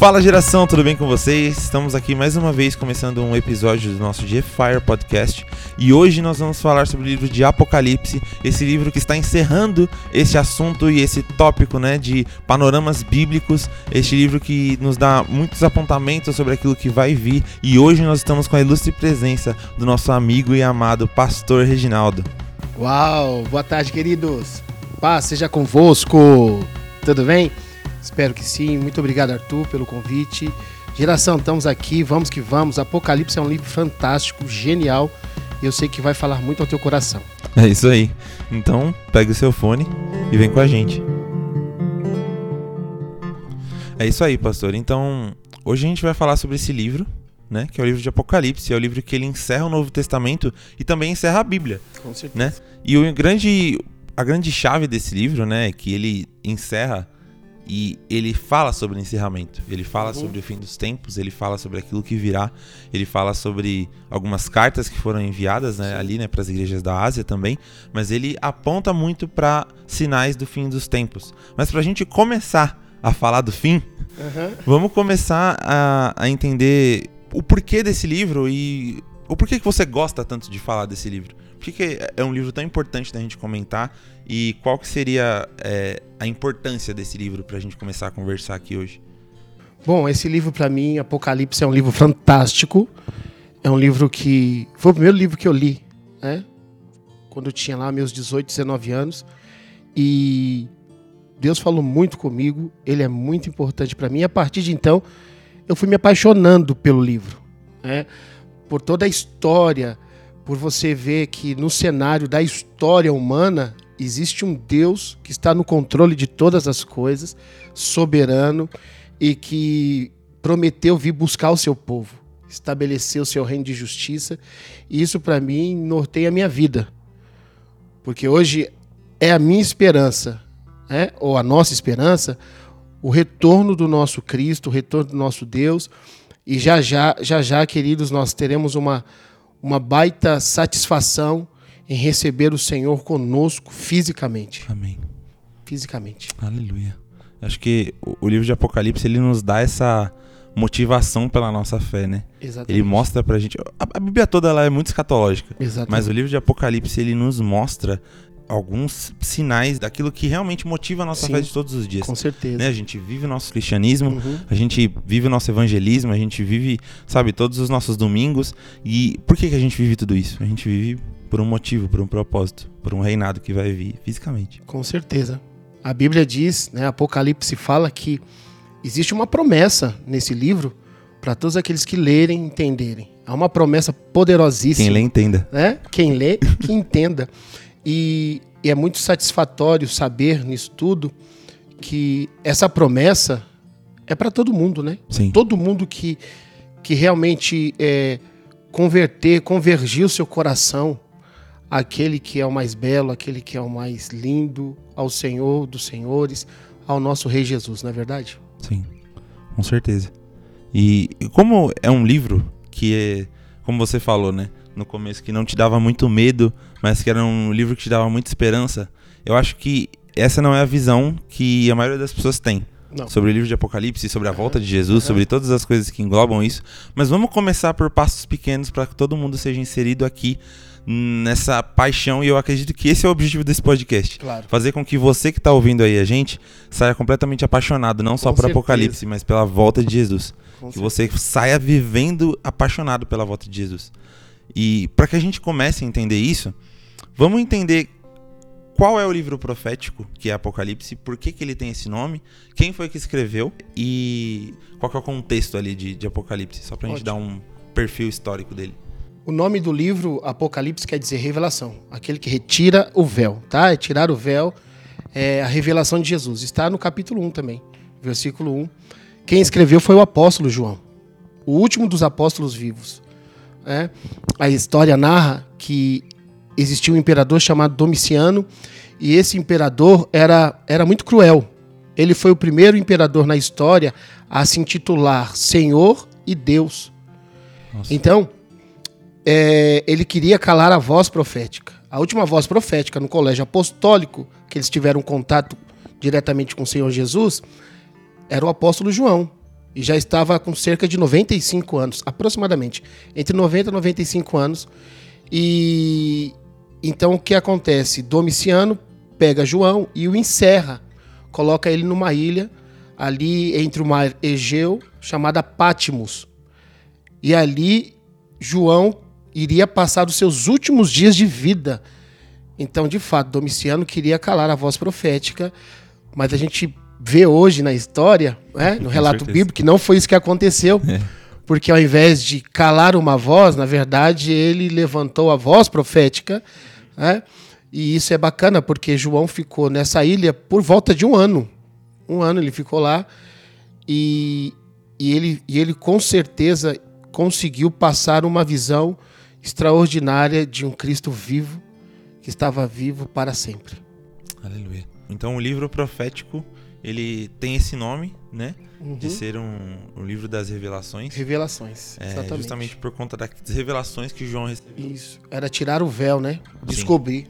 Fala geração, tudo bem com vocês? Estamos aqui mais uma vez começando um episódio do nosso G-Fire Podcast e hoje nós vamos falar sobre o livro de Apocalipse, esse livro que está encerrando esse assunto e esse tópico né, de panoramas bíblicos, este livro que nos dá muitos apontamentos sobre aquilo que vai vir e hoje nós estamos com a ilustre presença do nosso amigo e amado Pastor Reginaldo. Uau, boa tarde queridos, paz seja convosco, tudo bem? Espero que sim. Muito obrigado, Arthur, pelo convite. Geração, estamos aqui, vamos que vamos. Apocalipse é um livro fantástico, genial. E eu sei que vai falar muito ao teu coração. É isso aí. Então, pega o seu fone e vem com a gente. É isso aí, pastor. Então, hoje a gente vai falar sobre esse livro, né? Que é o livro de Apocalipse. É o livro que ele encerra o Novo Testamento e também encerra a Bíblia. Com certeza. Né? E o grande, a grande chave desse livro, né? É que ele encerra e ele fala sobre o encerramento, ele fala uhum. sobre o fim dos tempos, ele fala sobre aquilo que virá, ele fala sobre algumas cartas que foram enviadas né, ali né, para as igrejas da Ásia também, mas ele aponta muito para sinais do fim dos tempos. Mas para a gente começar a falar do fim, uhum. vamos começar a, a entender o porquê desse livro e o porquê que você gosta tanto de falar desse livro. Por que é um livro tão importante da gente comentar e qual que seria é, a importância desse livro para a gente começar a conversar aqui hoje? Bom, esse livro para mim, Apocalipse, é um livro fantástico. É um livro que foi o primeiro livro que eu li, né? Quando eu tinha lá meus 18, 19 anos. E Deus falou muito comigo, ele é muito importante para mim. E a partir de então, eu fui me apaixonando pelo livro, né? Por toda a história, por você ver que no cenário da história humana existe um Deus que está no controle de todas as coisas, soberano e que prometeu vir buscar o seu povo, estabelecer o seu reino de justiça. E isso para mim norteia a minha vida. Porque hoje é a minha esperança, né? ou a nossa esperança, o retorno do nosso Cristo, o retorno do nosso Deus. E já já, já já, queridos, nós teremos uma, uma baita satisfação em receber o Senhor conosco fisicamente. Amém. Fisicamente. Aleluia. Acho que o livro de Apocalipse ele nos dá essa motivação pela nossa fé, né? Exatamente. Ele mostra pra gente. A, Bíblia toda ela é muito escatológica. Exatamente. Mas o livro de Apocalipse ele nos mostra alguns sinais daquilo que realmente motiva a nossa Sim, fé de todos os dias. Com certeza. Né? A gente vive o nosso cristianismo, uhum. a gente vive o nosso evangelismo, a gente vive, sabe, todos os nossos domingos. E por que, que a gente vive tudo isso? A gente vive por um motivo, por um propósito, por um reinado que vai vir fisicamente. Com certeza. A Bíblia diz, né, Apocalipse fala que existe uma promessa nesse livro para todos aqueles que lerem e entenderem. Há uma promessa poderosíssima. Quem lê, entenda. Né? Quem lê, que entenda. E, e é muito satisfatório saber nisso tudo que essa promessa é para todo mundo, né? Sim. Todo mundo que, que realmente é, converter, convergir o seu coração àquele que é o mais belo, aquele que é o mais lindo, ao Senhor dos Senhores, ao nosso Rei Jesus, não é verdade? Sim, com certeza. E como é um livro que é, como você falou, né? no começo que não te dava muito medo, mas que era um livro que te dava muita esperança. Eu acho que essa não é a visão que a maioria das pessoas tem. Não. Sobre o livro de Apocalipse, sobre a volta de Jesus, sobre todas as coisas que englobam isso. Mas vamos começar por passos pequenos para que todo mundo seja inserido aqui nessa paixão e eu acredito que esse é o objetivo desse podcast. Claro. Fazer com que você que está ouvindo aí a gente saia completamente apaixonado, não só por Apocalipse, mas pela volta de Jesus. Com que certeza. você saia vivendo apaixonado pela volta de Jesus. E para que a gente comece a entender isso, vamos entender qual é o livro profético, que é Apocalipse, por que, que ele tem esse nome, quem foi que escreveu e qual é o contexto ali de, de Apocalipse, só para a gente dar um perfil histórico dele. O nome do livro Apocalipse quer dizer revelação, aquele que retira o véu, tá? É tirar o véu, é a revelação de Jesus. Está no capítulo 1 também, versículo 1. Quem escreveu foi o apóstolo João, o último dos apóstolos vivos. Né? A história narra que existia um imperador chamado Domiciano e esse imperador era, era muito cruel. Ele foi o primeiro imperador na história a se intitular Senhor e Deus. Nossa. Então, é, ele queria calar a voz profética. A última voz profética no colégio apostólico, que eles tiveram contato diretamente com o Senhor Jesus, era o apóstolo João. e já estava com cerca de 95 anos, aproximadamente, entre 90 e 95 anos. E então o que acontece? Domiciano pega João e o encerra, coloca ele numa ilha ali entre o mar Egeu, chamada Pátimos. E ali João iria passar os seus últimos dias de vida. Então, de fato, Domiciano queria calar a voz profética, mas a gente vê hoje na história, né, no relato bíblico, que não foi isso que aconteceu. É. Porque ao invés de calar uma voz, na verdade, ele levantou a voz profética. Né, e isso é bacana, porque João ficou nessa ilha por volta de um ano. Um ano ele ficou lá. E, e, ele, e ele com certeza conseguiu passar uma visão extraordinária de um Cristo vivo, que estava vivo para sempre. Aleluia. Então o livro profético ele tem esse nome, né? Uhum. De ser um, um, livro das revelações. Revelações, é, exatamente. Justamente por conta das revelações que João recebeu. Isso. Era tirar o véu, né? Descobrir.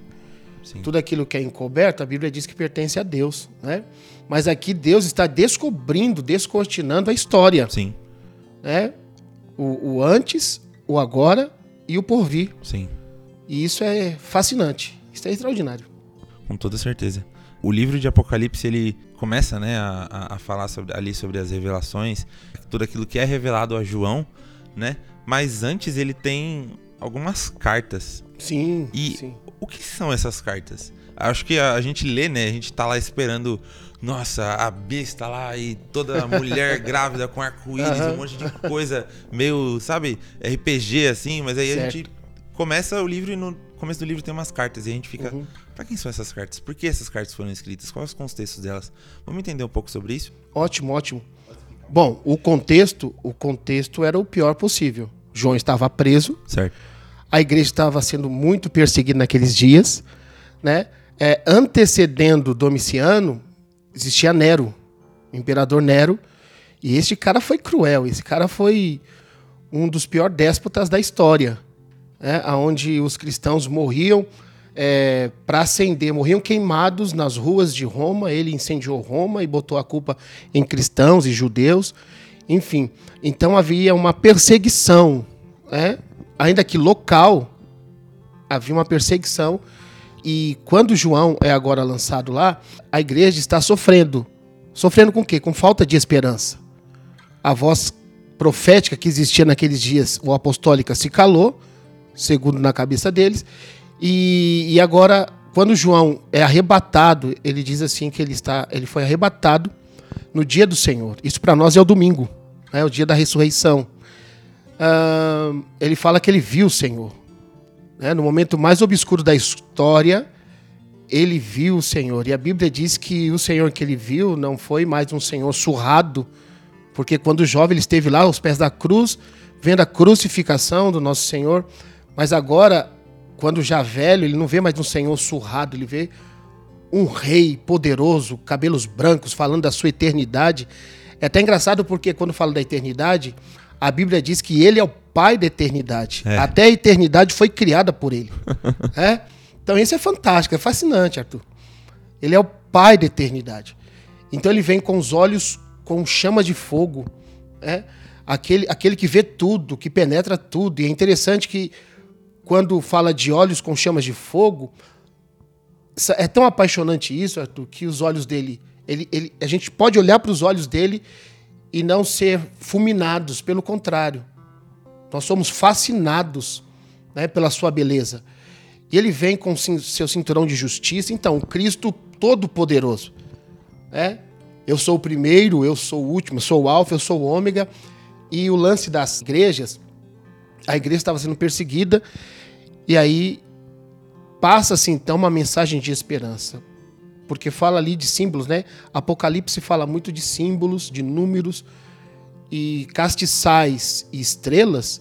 Sim. Tudo aquilo que é encoberto, a Bíblia diz que pertence a Deus, né? Mas aqui Deus está descobrindo, descortinando a história. Sim. Né? O, o antes, o agora e o porvir. Sim. E isso é fascinante. Isso é extraordinário. Com toda certeza o livro de Apocalipse ele começa né, a, a falar sobre, ali sobre as revelações, tudo aquilo que é revelado a João, né? Mas antes ele tem algumas cartas. Sim. E sim. o que são essas cartas? Acho que a, a, gente lê, né? A gente tá lá esperando. Nossa, a besta lá e toda mulher grávida com arco-íris, uhum. um monte de coisa meio, sabe, RPG assim, mas aí certo. a gente começa o livro e no começo do livro tem umas cartas e a gente fica. Uhum. Pra quem são essas cartas? Por que essas cartas foram escritas? Quais os contextos delas? Vamos entender um pouco sobre isso? Ótimo, ótimo. Bom, o contexto, o contexto era o pior possível. João estava preso. Certo. A igreja estava sendo muito perseguida naqueles dias, né? É, antecedendo Domiciano, existia Nero, o imperador Nero, e esse cara foi cruel. Esse cara foi um dos piores déspotas da história né, onde os cristãos morriam é, para acender, morriam queimados nas ruas de Roma. Ele incendiou Roma e botou a culpa em cristãos e judeus. Enfim, então havia uma perseguição, né? ainda que local, havia uma perseguição. E quando João é agora lançado lá, a igreja está sofrendo. Sofrendo com o quê? Com falta de esperança. A voz profética que existia naqueles dias, o apostólica, se calou segundo na cabeça deles. E, e agora, quando João é arrebatado, ele diz assim que ele está, ele foi arrebatado no dia do Senhor. Isso para nós é o domingo, é o dia da ressurreição. Uh, ele fala que ele viu o Senhor. Né? No momento mais obscuro da história, ele viu o Senhor. E a Bíblia diz que o Senhor que ele viu não foi mais um Senhor surrado, porque quando jovem ele esteve lá aos pés da cruz, vendo a crucificação do nosso Senhor, mas agora, quando já velho, ele não vê mais um senhor surrado, ele vê um rei poderoso, cabelos brancos, falando da sua eternidade. É até engraçado porque quando fala da eternidade, a Bíblia diz que ele é o pai da eternidade. É. Até a eternidade foi criada por ele. é? Então isso é fantástico, é fascinante, Arthur. Ele é o pai da eternidade. Então ele vem com os olhos com chama de fogo, é? aquele, aquele que vê tudo, que penetra tudo. E é interessante que quando fala de olhos com chamas de fogo, é tão apaixonante isso, Arthur, que os olhos dele, ele, ele, a gente pode olhar para os olhos dele e não ser fulminados, pelo contrário. Nós somos fascinados né, pela sua beleza. E ele vem com seu cinturão de justiça. Então, Cristo Todo-Poderoso. Né? Eu sou o primeiro, eu sou o último, eu sou o alfa, eu sou o ômega. E o lance das igrejas, a igreja estava sendo perseguida e aí passa-se então uma mensagem de esperança. Porque fala ali de símbolos, né? Apocalipse fala muito de símbolos, de números. E castiçais e estrelas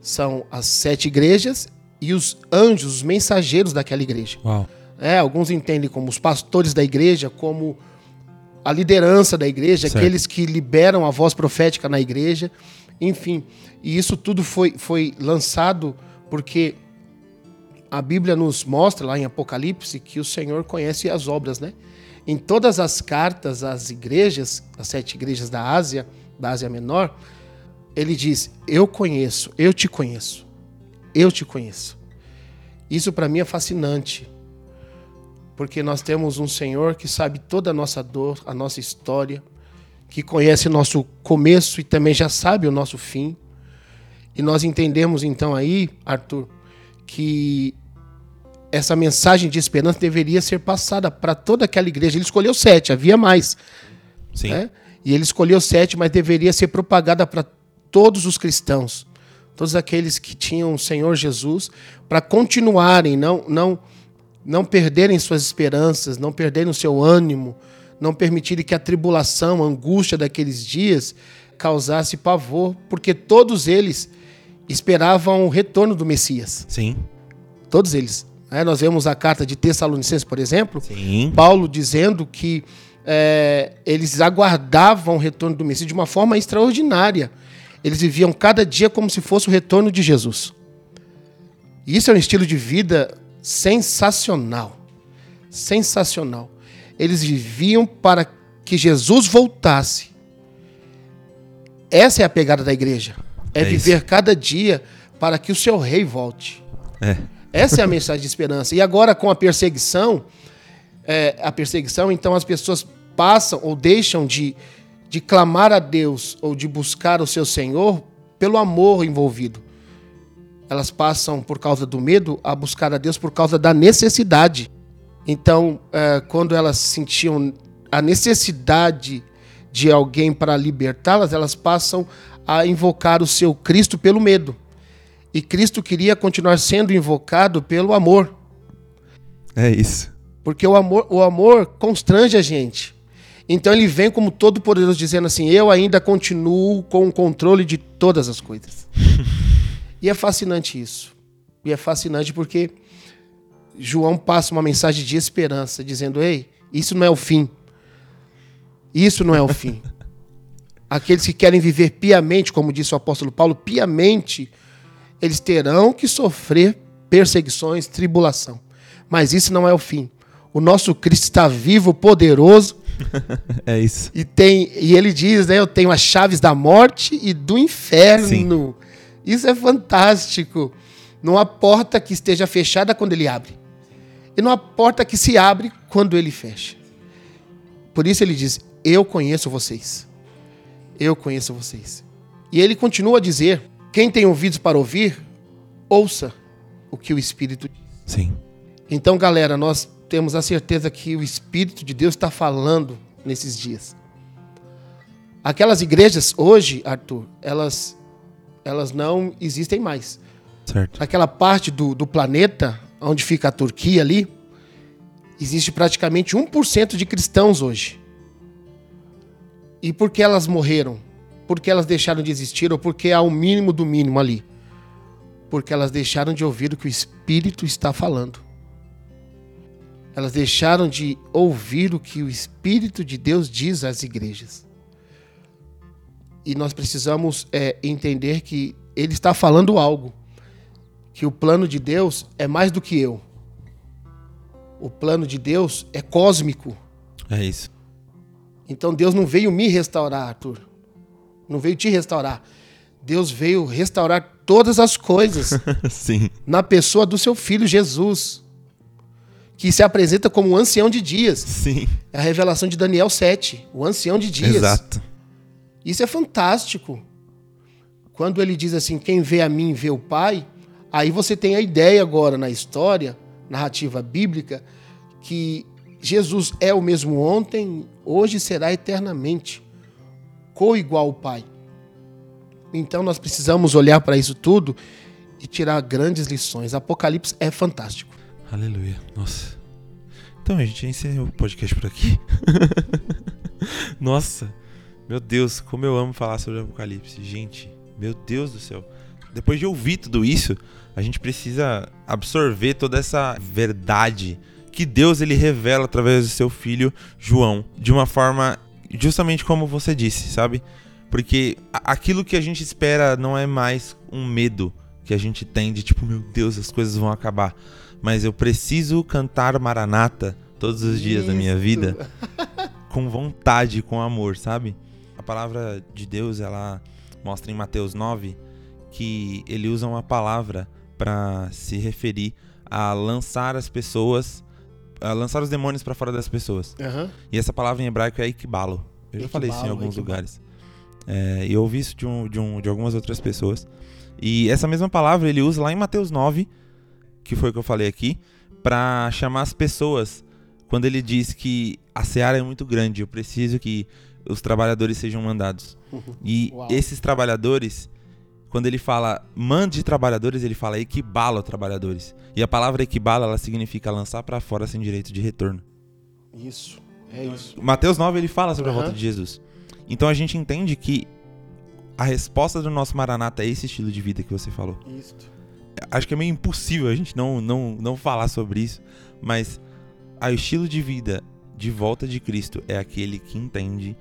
são as sete igrejas e os anjos, os mensageiros daquela igreja. Uau. É, alguns entendem como os pastores da igreja, como a liderança da igreja, certo. aqueles que liberam a voz profética na igreja, enfim. E isso tudo foi, foi lançado porque a Bíblia nos mostra lá em Apocalipse que o Senhor conhece as obras, né? Em todas as cartas às igrejas, as sete igrejas da Ásia, da Ásia Menor, ele diz: Eu conheço, eu te conheço, eu te conheço. Isso para mim é fascinante, porque nós temos um Senhor que sabe toda a nossa dor, a nossa história, que conhece nosso começo e também já sabe o nosso fim. E nós entendemos então aí, Arthur, que essa mensagem de esperança deveria ser passada para toda aquela igreja. Ele escolheu sete, havia mais. Sim. Né? E ele escolheu sete, mas deveria ser propagada para todos os cristãos, todos aqueles que tinham o Senhor Jesus, para continuarem, não, não, não perderem suas esperanças, não perderem o seu ânimo, não permitirem que a tribulação, a angústia daqueles dias causasse pavor, porque todos eles esperavam o retorno do Messias. Sim. Todos eles. É, nós vemos a carta de Tessalonicenses, por exemplo, Sim. Paulo dizendo que é, eles aguardavam o retorno do Messias de uma forma extraordinária. Eles viviam cada dia como se fosse o retorno de Jesus. E isso é um estilo de vida sensacional. Sensacional. Eles viviam para que Jesus voltasse. Essa é a pegada da igreja. É, É viver isso. cada dia para que o seu rei volte. É. Essa é a mensagem de esperança. E agora com a perseguição, é, a perseguição, então as pessoas passam ou deixam de, de clamar a Deus ou de buscar o seu Senhor pelo amor envolvido. Elas passam por causa do medo a buscar a Deus por causa da necessidade. Então, é, quando elas sentiam a necessidade de alguém para libertá-las, elas passam a invocar o seu Cristo pelo medo. E Cristo queria continuar sendo invocado pelo amor. É isso. Porque o amor, o amor constrange a gente. Então ele vem como todo poderoso dizendo assim: "Eu ainda continuo com o controle de todas as coisas". e é fascinante isso. E é fascinante porque João passa uma mensagem de esperança dizendo: "Ei, isso não é o fim. Isso não é o fim. Aqueles que querem viver piamente, como disse o apóstolo Paulo, piamente, eles terão que sofrer perseguições, tribulação. Mas isso não é o fim. O nosso Cristo está vivo, poderoso, É isso. e tem e ele diz, né, eu tenho as chaves da morte e do inferno. Isso é fantástico. Não há porta que esteja fechada quando ele abre. E não há porta que se abre quando ele fecha. Por isso ele diz: "Eu conheço vocês. Eu conheço vocês." E ele continua a dizer: "Quem tem ouvidos para ouvir, ouça o que o Espírito diz." Sim. Então, galera, nós temos a certeza que o Espírito de Deus está falando nesses dias. Aquelas igrejas hoje, Arthur, elas, elas não existem mais. Certo. Aquela parte do, do planeta, onde fica a Turquia ali, existe praticamente 1% de cristãos hoje. E por que elas morreram? Por que elas deixaram de existir? Ou porque há o mínimo do mínimo ali? Porque elas deixaram de ouvir o que o Espírito está falando. Elas deixaram de ouvir o que o Espírito de Deus diz às igrejas. E nós precisamos é, entender que ele está falando algo. Que o plano de Deus é mais do que eu. O plano de Deus é cósmico. É isso. Então Deus não veio me restaurar, Arthur. Não veio te restaurar. Deus veio restaurar todas as coisas Sim. na pessoa do seu filho Jesus, que se apresenta como o ancião de dias. Sim. É a revelação de Daniel 7, o ancião de dias. Exato. Isso é fantástico. Quando ele diz assim: quem vê a mim vê o Pai, aí você tem a ideia agora na história, narrativa bíblica, que Jesus é o mesmo ontem, hoje será eternamente, co-igual ao Pai. Então nós precisamos olhar para isso tudo e tirar grandes lições. Apocalipse é fantástico. Aleluia. Nossa. Então, a gente encerra o podcast por aqui. Nossa. Meu Deus, como eu amo falar sobre Apocalipse. Gente, meu Deus do céu. Depois de ouvir tudo isso, a gente precisa absorver toda essa verdade que Deus ele revela através do seu filho João, de uma forma justamente como você disse, sabe? Porque aquilo que a gente espera não é mais um medo que a gente tem de tipo, meu Deus, as coisas vão acabar. Mas eu preciso cantar Maranata todos os dias da minha Isso. vida com vontade, com amor, sabe? A palavra de Deus, ela mostra em Mateus 9 que ele usa uma palavra para se referir a lançar as pessoas, a lançar os demônios para fora das pessoas. Aham. E essa palavra em hebraico é ikbalo. Eu já falei isso em alguns ikbalo. lugares. É, e eu ouvi isso de, um, de, um, de algumas outras pessoas. E essa mesma palavra ele usa lá em Mateus 9, que foi o que eu falei aqui, para chamar as pessoas quando ele diz que a seara é muito grande, eu preciso que os trabalhadores sejam mandados. E Uau. esses trabalhadores, quando ele fala mande trabalhadores, ele fala equibala trabalhadores. E a palavra equibala, ela significa lançar para fora sem direito de retorno. Isso. É isso. Mateus 9 ele fala sobre a Aham. volta de Jesus. Então a gente entende que a resposta do nosso Maranata é esse estilo de vida que você falou. Isso. Acho que é meio impossível a gente não, não, não falar sobre isso, mas o estilo de vida de volta de Cristo é aquele que entende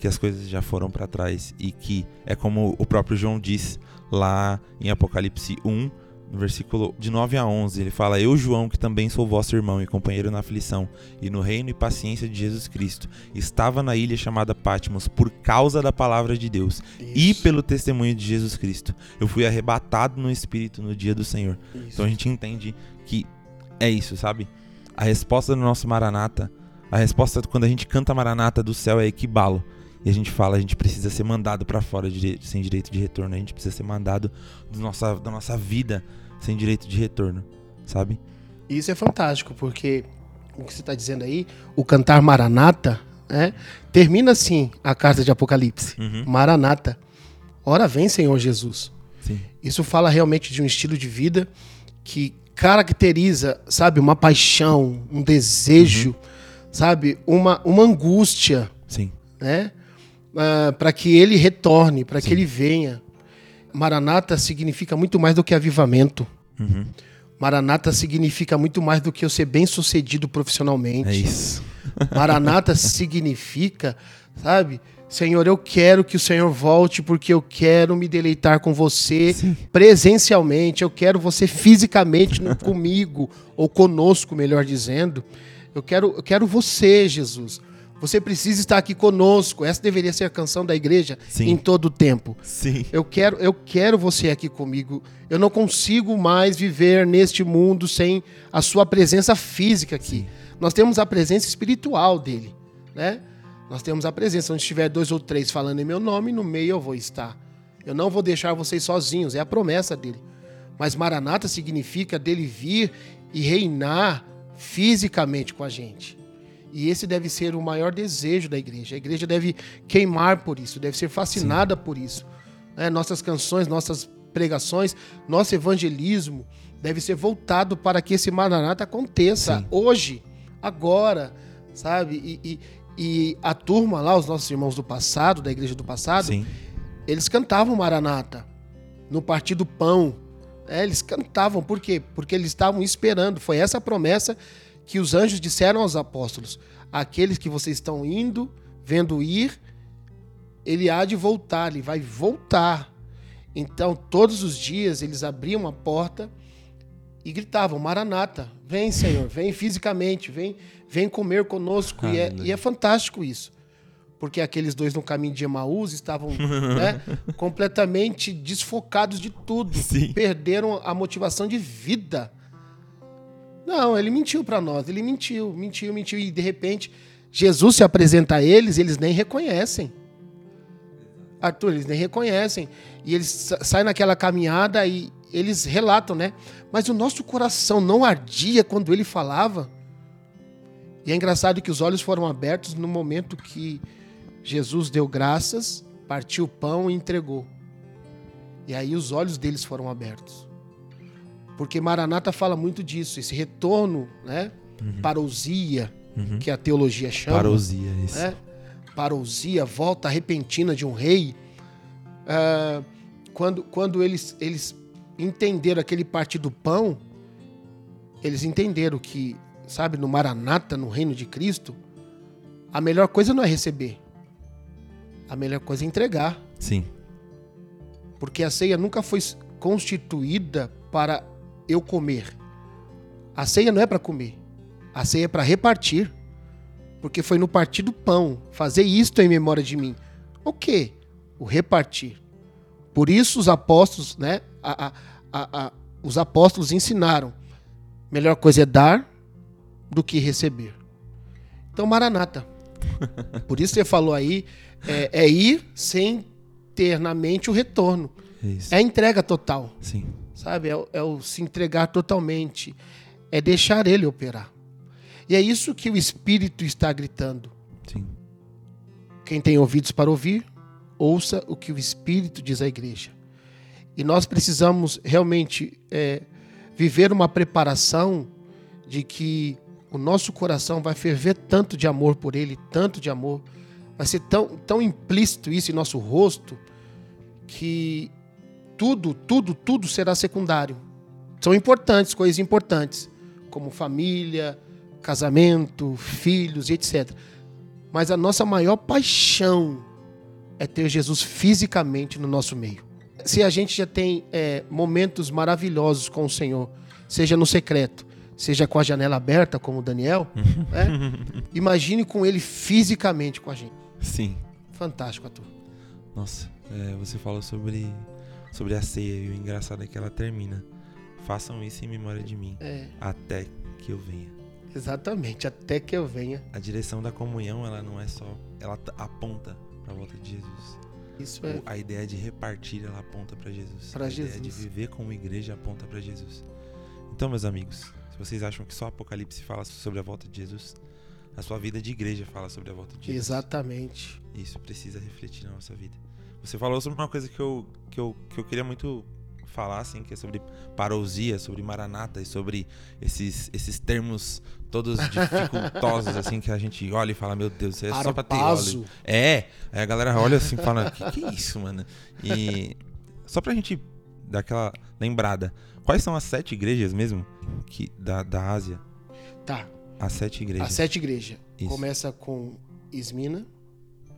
que as coisas já foram para trás e que é como o próprio João diz lá em Apocalipse 1, no versículo de 9 a 11, ele fala: Eu, João, que também sou vosso irmão e companheiro na aflição, e no reino e paciência de Jesus Cristo, estava na ilha chamada Patmos por causa da palavra de Deus e Isso. pelo testemunho de Jesus Cristo. Eu fui arrebatado no Espírito no dia do Senhor. Isso. Então a gente entende que é isso, sabe? A resposta do nosso Maranata, a resposta quando a gente canta Maranata do céu é equibalo. E a gente fala, a gente precisa ser mandado pra fora de- sem direito de retorno. A gente precisa ser mandado do nossa, da nossa vida sem direito de retorno, sabe? Isso é fantástico, porque o que você está dizendo aí, o cantar Maranata, né, termina assim a carta de Apocalipse. Uhum. Maranata. Ora vem, Senhor Jesus. Sim. Isso fala realmente de um estilo de vida que caracteriza, sabe, uma paixão, um desejo, sabe, uma, uma angústia, Sim. né? Para que ele retorne, para que ele venha. Maranata significa muito mais do que avivamento. Uhum. Maranata significa muito mais do que eu ser bem sucedido profissionalmente. É isso. Maranata significa, sabe? Senhor, eu quero que o Senhor volte porque eu quero me deleitar com você Sim. presencialmente, eu quero você fisicamente comigo, ou conosco, melhor dizendo. Eu quero, eu quero você, Jesus. Você precisa estar aqui conosco. Essa deveria ser a canção da igreja Sim. em todo o tempo. Sim. Eu quero, eu quero você aqui comigo. Eu não consigo mais viver neste mundo sem a sua presença física aqui. Sim. Nós temos a presença espiritual dele, né? Nós temos a presença. Onde estiver dois ou três falando em meu nome, no meio eu vou estar. Eu não vou deixar vocês sozinhos. É a promessa dele. Mas Maranata significa dele vir e reinar fisicamente com a gente. E esse deve ser o maior desejo da igreja. A igreja deve queimar por isso, deve ser fascinada por isso. né? nossas canções, nossas pregações, nosso evangelismo deve ser voltado para que esse Maranata aconteça Sim. hoje, agora, sabe? E, e- e a turma lá, os nossos irmãos do passado, da igreja do passado, Sim. eles cantavam Maranata no Partido Pão. É, eles cantavam, por quê? Porque eles estavam esperando. Foi essa a promessa que os anjos disseram aos apóstolos: aqueles que vocês estão indo, vendo ir, ele há de voltar, ele vai voltar. Então, todos os dias eles abriam a porta e gritavam: Maranata, vem, Senhor, vem fisicamente, vem, vem comer conosco. E é, e é fantástico isso. Porque aqueles dois no caminho de Emaús estavam né, completamente desfocados de tudo. Sim. Perderam a motivação de vida. Não, ele mentiu para nós. Ele mentiu, mentiu, mentiu. E de repente, Jesus se apresenta a eles e eles nem reconhecem. Arthur, eles nem reconhecem. E eles sa- saem naquela caminhada e eles relatam, né? Mas o nosso coração não ardia quando ele falava. E é engraçado que os olhos foram abertos no momento que Jesus deu graças, partiu o pão e entregou. E aí os olhos deles foram abertos. Porque Maranata fala muito disso, esse retorno, né? Parousia, que a teologia chama Parousia, isso. né? Parousia, volta repentina de um rei. Ah, quando quando eles, eles entenderam aquele partido do pão, eles entenderam que, sabe, no Maranata, no reino de Cristo, a melhor coisa não é receber. A melhor coisa é entregar. Sim. Porque a ceia nunca foi constituída para eu comer. A ceia não é para comer. A ceia é para repartir. Porque foi no partir do pão, fazer isto em memória de mim. O que? O repartir. Por isso os apóstolos, né? A, a, a, os apóstolos ensinaram: melhor coisa é dar do que receber. Então, Maranata. Por isso você falou aí, é, é ir sem ter na mente o retorno. É a entrega total. Sim. Sabe? É, o- é o se entregar totalmente. É deixar ele operar. E é isso que o Espírito está gritando. Sim. Quem tem ouvidos para ouvir, ouça o que o Espírito diz à igreja. E nós precisamos realmente é, viver uma preparação de que o nosso coração vai ferver tanto de amor por Ele, tanto de amor, vai ser tão, tão implícito isso em nosso rosto, que tudo, tudo, tudo será secundário. São importantes, coisas importantes, como família, casamento, filhos e etc. Mas a nossa maior paixão é ter Jesus fisicamente no nosso meio. Se a gente já tem é, momentos maravilhosos com o Senhor, seja no secreto, seja com a janela aberta, como o Daniel, né? imagine com ele fisicamente com a gente. Sim. Fantástico, Arthur. Nossa, é, você falou sobre, sobre a ceia e o engraçado é que ela termina. Façam isso em memória de mim, É, até que eu venha. exatamente, até que eu venha. A direção da comunhão, ela não é só. Ela aponta pra volta de Jesus. Isso é A ideia de repartir, ela aponta pra Jesus. Pra a ideia Jesus. de viver como igreja aponta pra Jesus. Então, meus amigos, se vocês acham que só Apocalipse fala sobre a volta de Jesus, a sua vida de igreja fala sobre a volta de Jesus. exatamente. Isso precisa refletir na nossa vida. Você falou sobre uma coisa que eu, que eu, que eu queria muito falar, assim, que é sobre parousia, sobre maranata e sobre esses, esses termos todos dificultosos, assim, que a gente olha e fala, meu Deus, isso é só pra ter Arpazo. óleo. É, aí a galera olha assim e fala, que que é isso, mano? E só pra gente dar aquela lembrada, quais são as sete igrejas mesmo que, da, da Ásia? Tá. As sete igrejas, As sete igrejas. Isso. Começa com Esmina,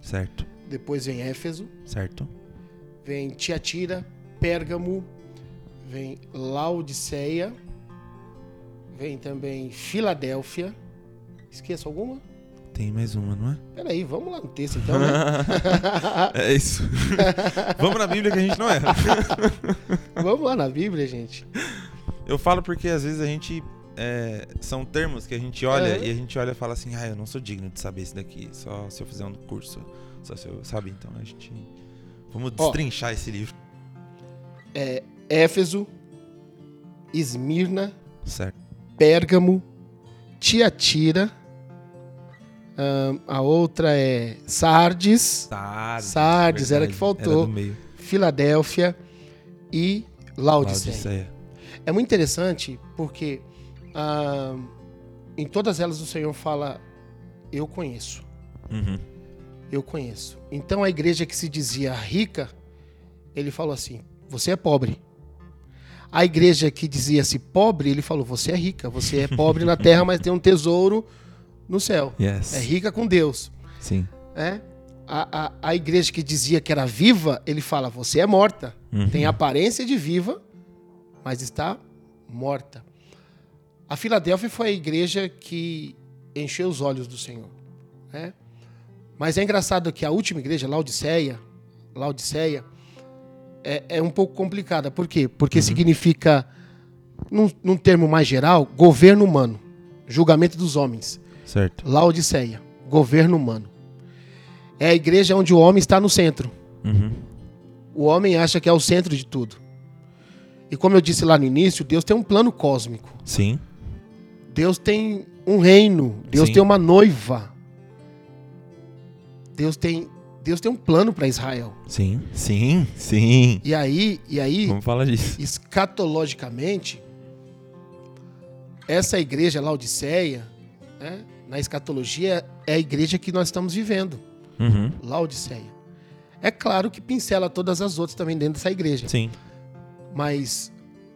certo? Depois vem Éfeso, Certo? vem Tiatira, Pérgamo, vem Laodiceia, vem também Filadélfia. Esqueço alguma? Tem mais uma, não é? Peraí, vamos lá no texto então, né? é isso. Vamos na Bíblia que a gente não erra. vamos lá na Bíblia, gente. Eu falo porque às vezes a gente. é, são termos que a gente olha É. e a gente olha e fala assim, ah, eu não sou digno de saber isso daqui, só se eu fizer um curso. Sabe? Então a gente. Vamos Ó. destrinchar esse livro. Éfeso, Esmirna, Certo. Pérgamo, Tiatira. ahn, a outra é Sardes, Sardes. Sardes, era que faltou. Era. Filadélfia e Laodiceia. Laodiceia. É muito interessante porque ah, em todas elas o Senhor fala: Eu conheço, Uhum. Eu conheço. Então a igreja que se dizia rica, ele falou assim: Você é pobre. A igreja que dizia-se pobre, ele falou: Você é rica, você é pobre na terra, mas tem um tesouro no céu. Yes. É rica com Deus. Sim. né? A, a, a igreja que dizia que era viva, ele fala: Você é morta. Uhum. Tem aparência de viva, mas está morta. A Filadélfia foi a igreja que encheu os olhos do Senhor. Né? Mas é engraçado que a última igreja, Laodiceia, Laodiceia é, é um pouco complicada. Por quê? Porque significa, num, num termo mais geral, governo humano, julgamento dos homens. Certo. Laodiceia, governo humano. É a igreja onde o homem está no centro. Uhum. O homem acha que é o centro de tudo. E como eu disse lá no início, Deus tem um plano cósmico. Sim. Deus tem um reino. Deus Sim. tem uma noiva. Deus tem, Deus tem um plano para Israel. Sim. Sim. Sim. E aí, e aí, Vamos falar disso. escatologicamente, essa igreja Laodiceia, né, na escatologia, é a igreja que nós estamos vivendo. Uhum. Laodiceia. É claro que pincela todas as outras também dentro dessa igreja. Sim. Mas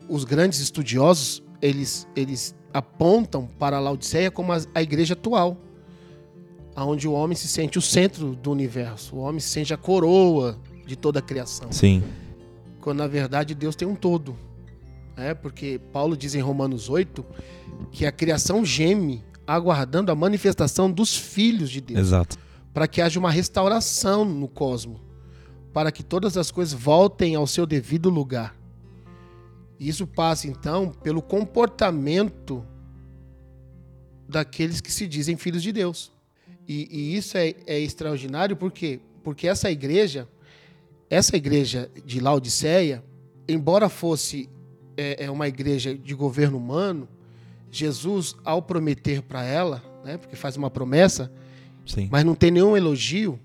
os grandes estudiosos, eles, eles apontam para a Laodiceia como a, a igreja atual. Onde o homem se sente o centro do universo. O homem se sente a coroa de toda a criação. Sim. Quando na verdade Deus tem um todo. É, porque Paulo diz em Romanos 8 que a criação geme aguardando a manifestação dos filhos de Deus. Exato. para que haja uma restauração no cosmo, para que todas as coisas voltem ao seu devido lugar. Isso passa então pelo comportamento daqueles que se dizem filhos de Deus. E, e isso é, é, extraordinário porque porque essa igreja, essa igreja de Laodiceia, embora fosse é, é uma igreja de governo humano, Jesus, ao prometer para ela, né, porque faz uma promessa, Sim. mas não tem nenhum elogio,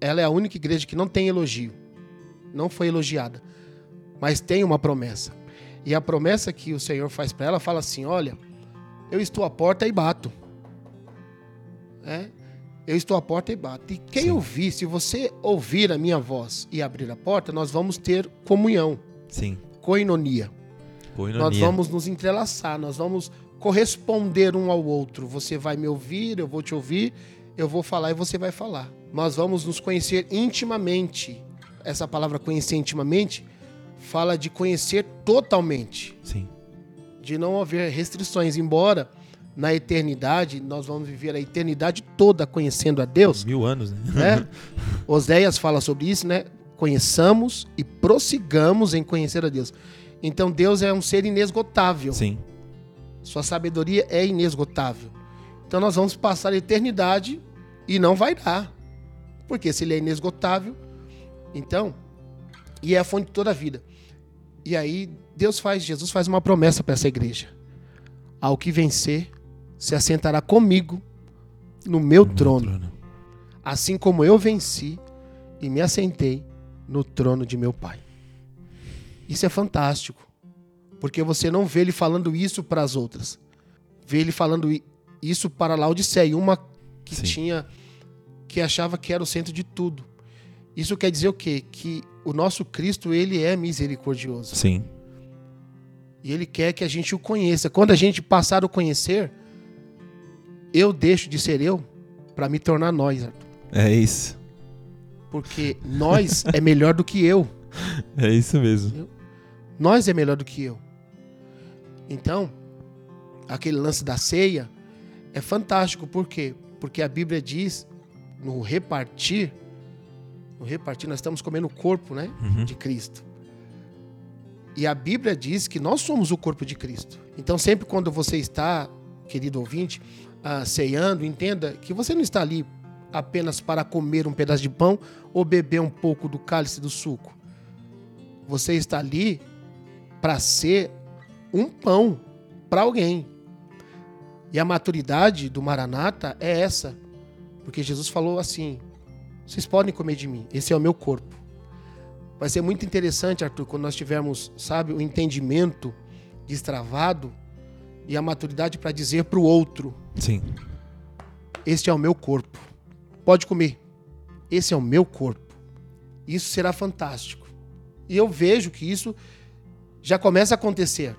ela é a única igreja que não tem elogio. Não foi elogiada, mas tem uma promessa. E a promessa que o Senhor faz para ela fala assim: Olha, eu estou à porta e bato. É? Eu estou à porta e bato. E quem Sim. ouvir, se você ouvir a minha voz e abrir a porta, nós vamos ter comunhão. Sim. Coinonia. Coinonia. Nós vamos nos entrelaçar, nós vamos corresponder um ao outro. Você vai me ouvir, eu vou te ouvir, eu vou falar e você vai falar. Nós vamos nos conhecer intimamente. Essa palavra conhecer intimamente fala de conhecer totalmente. Sim. De não haver restrições, embora na eternidade nós vamos viver a eternidade toda conhecendo a Deus. Mil anos, né? né? Oséias fala sobre isso, né? Conheçamos e prossigamos em conhecer a Deus. Então Deus é um ser inesgotável. Sim. Sua sabedoria é inesgotável. Então nós vamos passar a eternidade e não vai dar. Porque se ele é inesgotável, então, e é a fonte de toda a vida. E aí Deus faz, Jesus faz uma promessa para essa igreja. Ao que vencer, se assentará comigo no meu no trono, trono, assim como eu venci e me assentei no trono de meu Pai. Isso é fantástico, porque você não vê ele falando isso para as outras, vê ele falando isso para Laodiceia, uma que Sim. tinha que achava que era o centro de tudo. Isso quer dizer o quê? Que o nosso Cristo, ele é misericordioso. Sim. E ele quer que a gente o conheça. Quando a gente passar a conhecer, eu deixo de ser eu para me tornar nós, Arthur. É isso. Porque nós é melhor do que eu. É isso mesmo. Nós é melhor do que eu. Então, aquele lance da ceia é fantástico. Por quê? Porque a Bíblia diz no repartir, no repartir, nós estamos comendo o corpo né, uhum. de Cristo. E a Bíblia diz que nós somos o corpo de Cristo. Então, sempre quando você está, querido ouvinte, uh, ceando, entenda que você não está ali apenas para comer um pedaço de pão ou beber um pouco do cálice do suco. Você está ali para ser um pão para alguém. E a maturidade do Maranata é essa. Porque Jesus falou assim: vocês podem comer de mim, esse é o meu corpo. Vai ser muito interessante, Arthur, quando nós tivermos, sabe, o entendimento destravado e a maturidade para dizer para o outro: Sim. Este é o meu corpo. Pode comer. Esse é o meu corpo. Isso será fantástico. E eu vejo que isso já começa a acontecer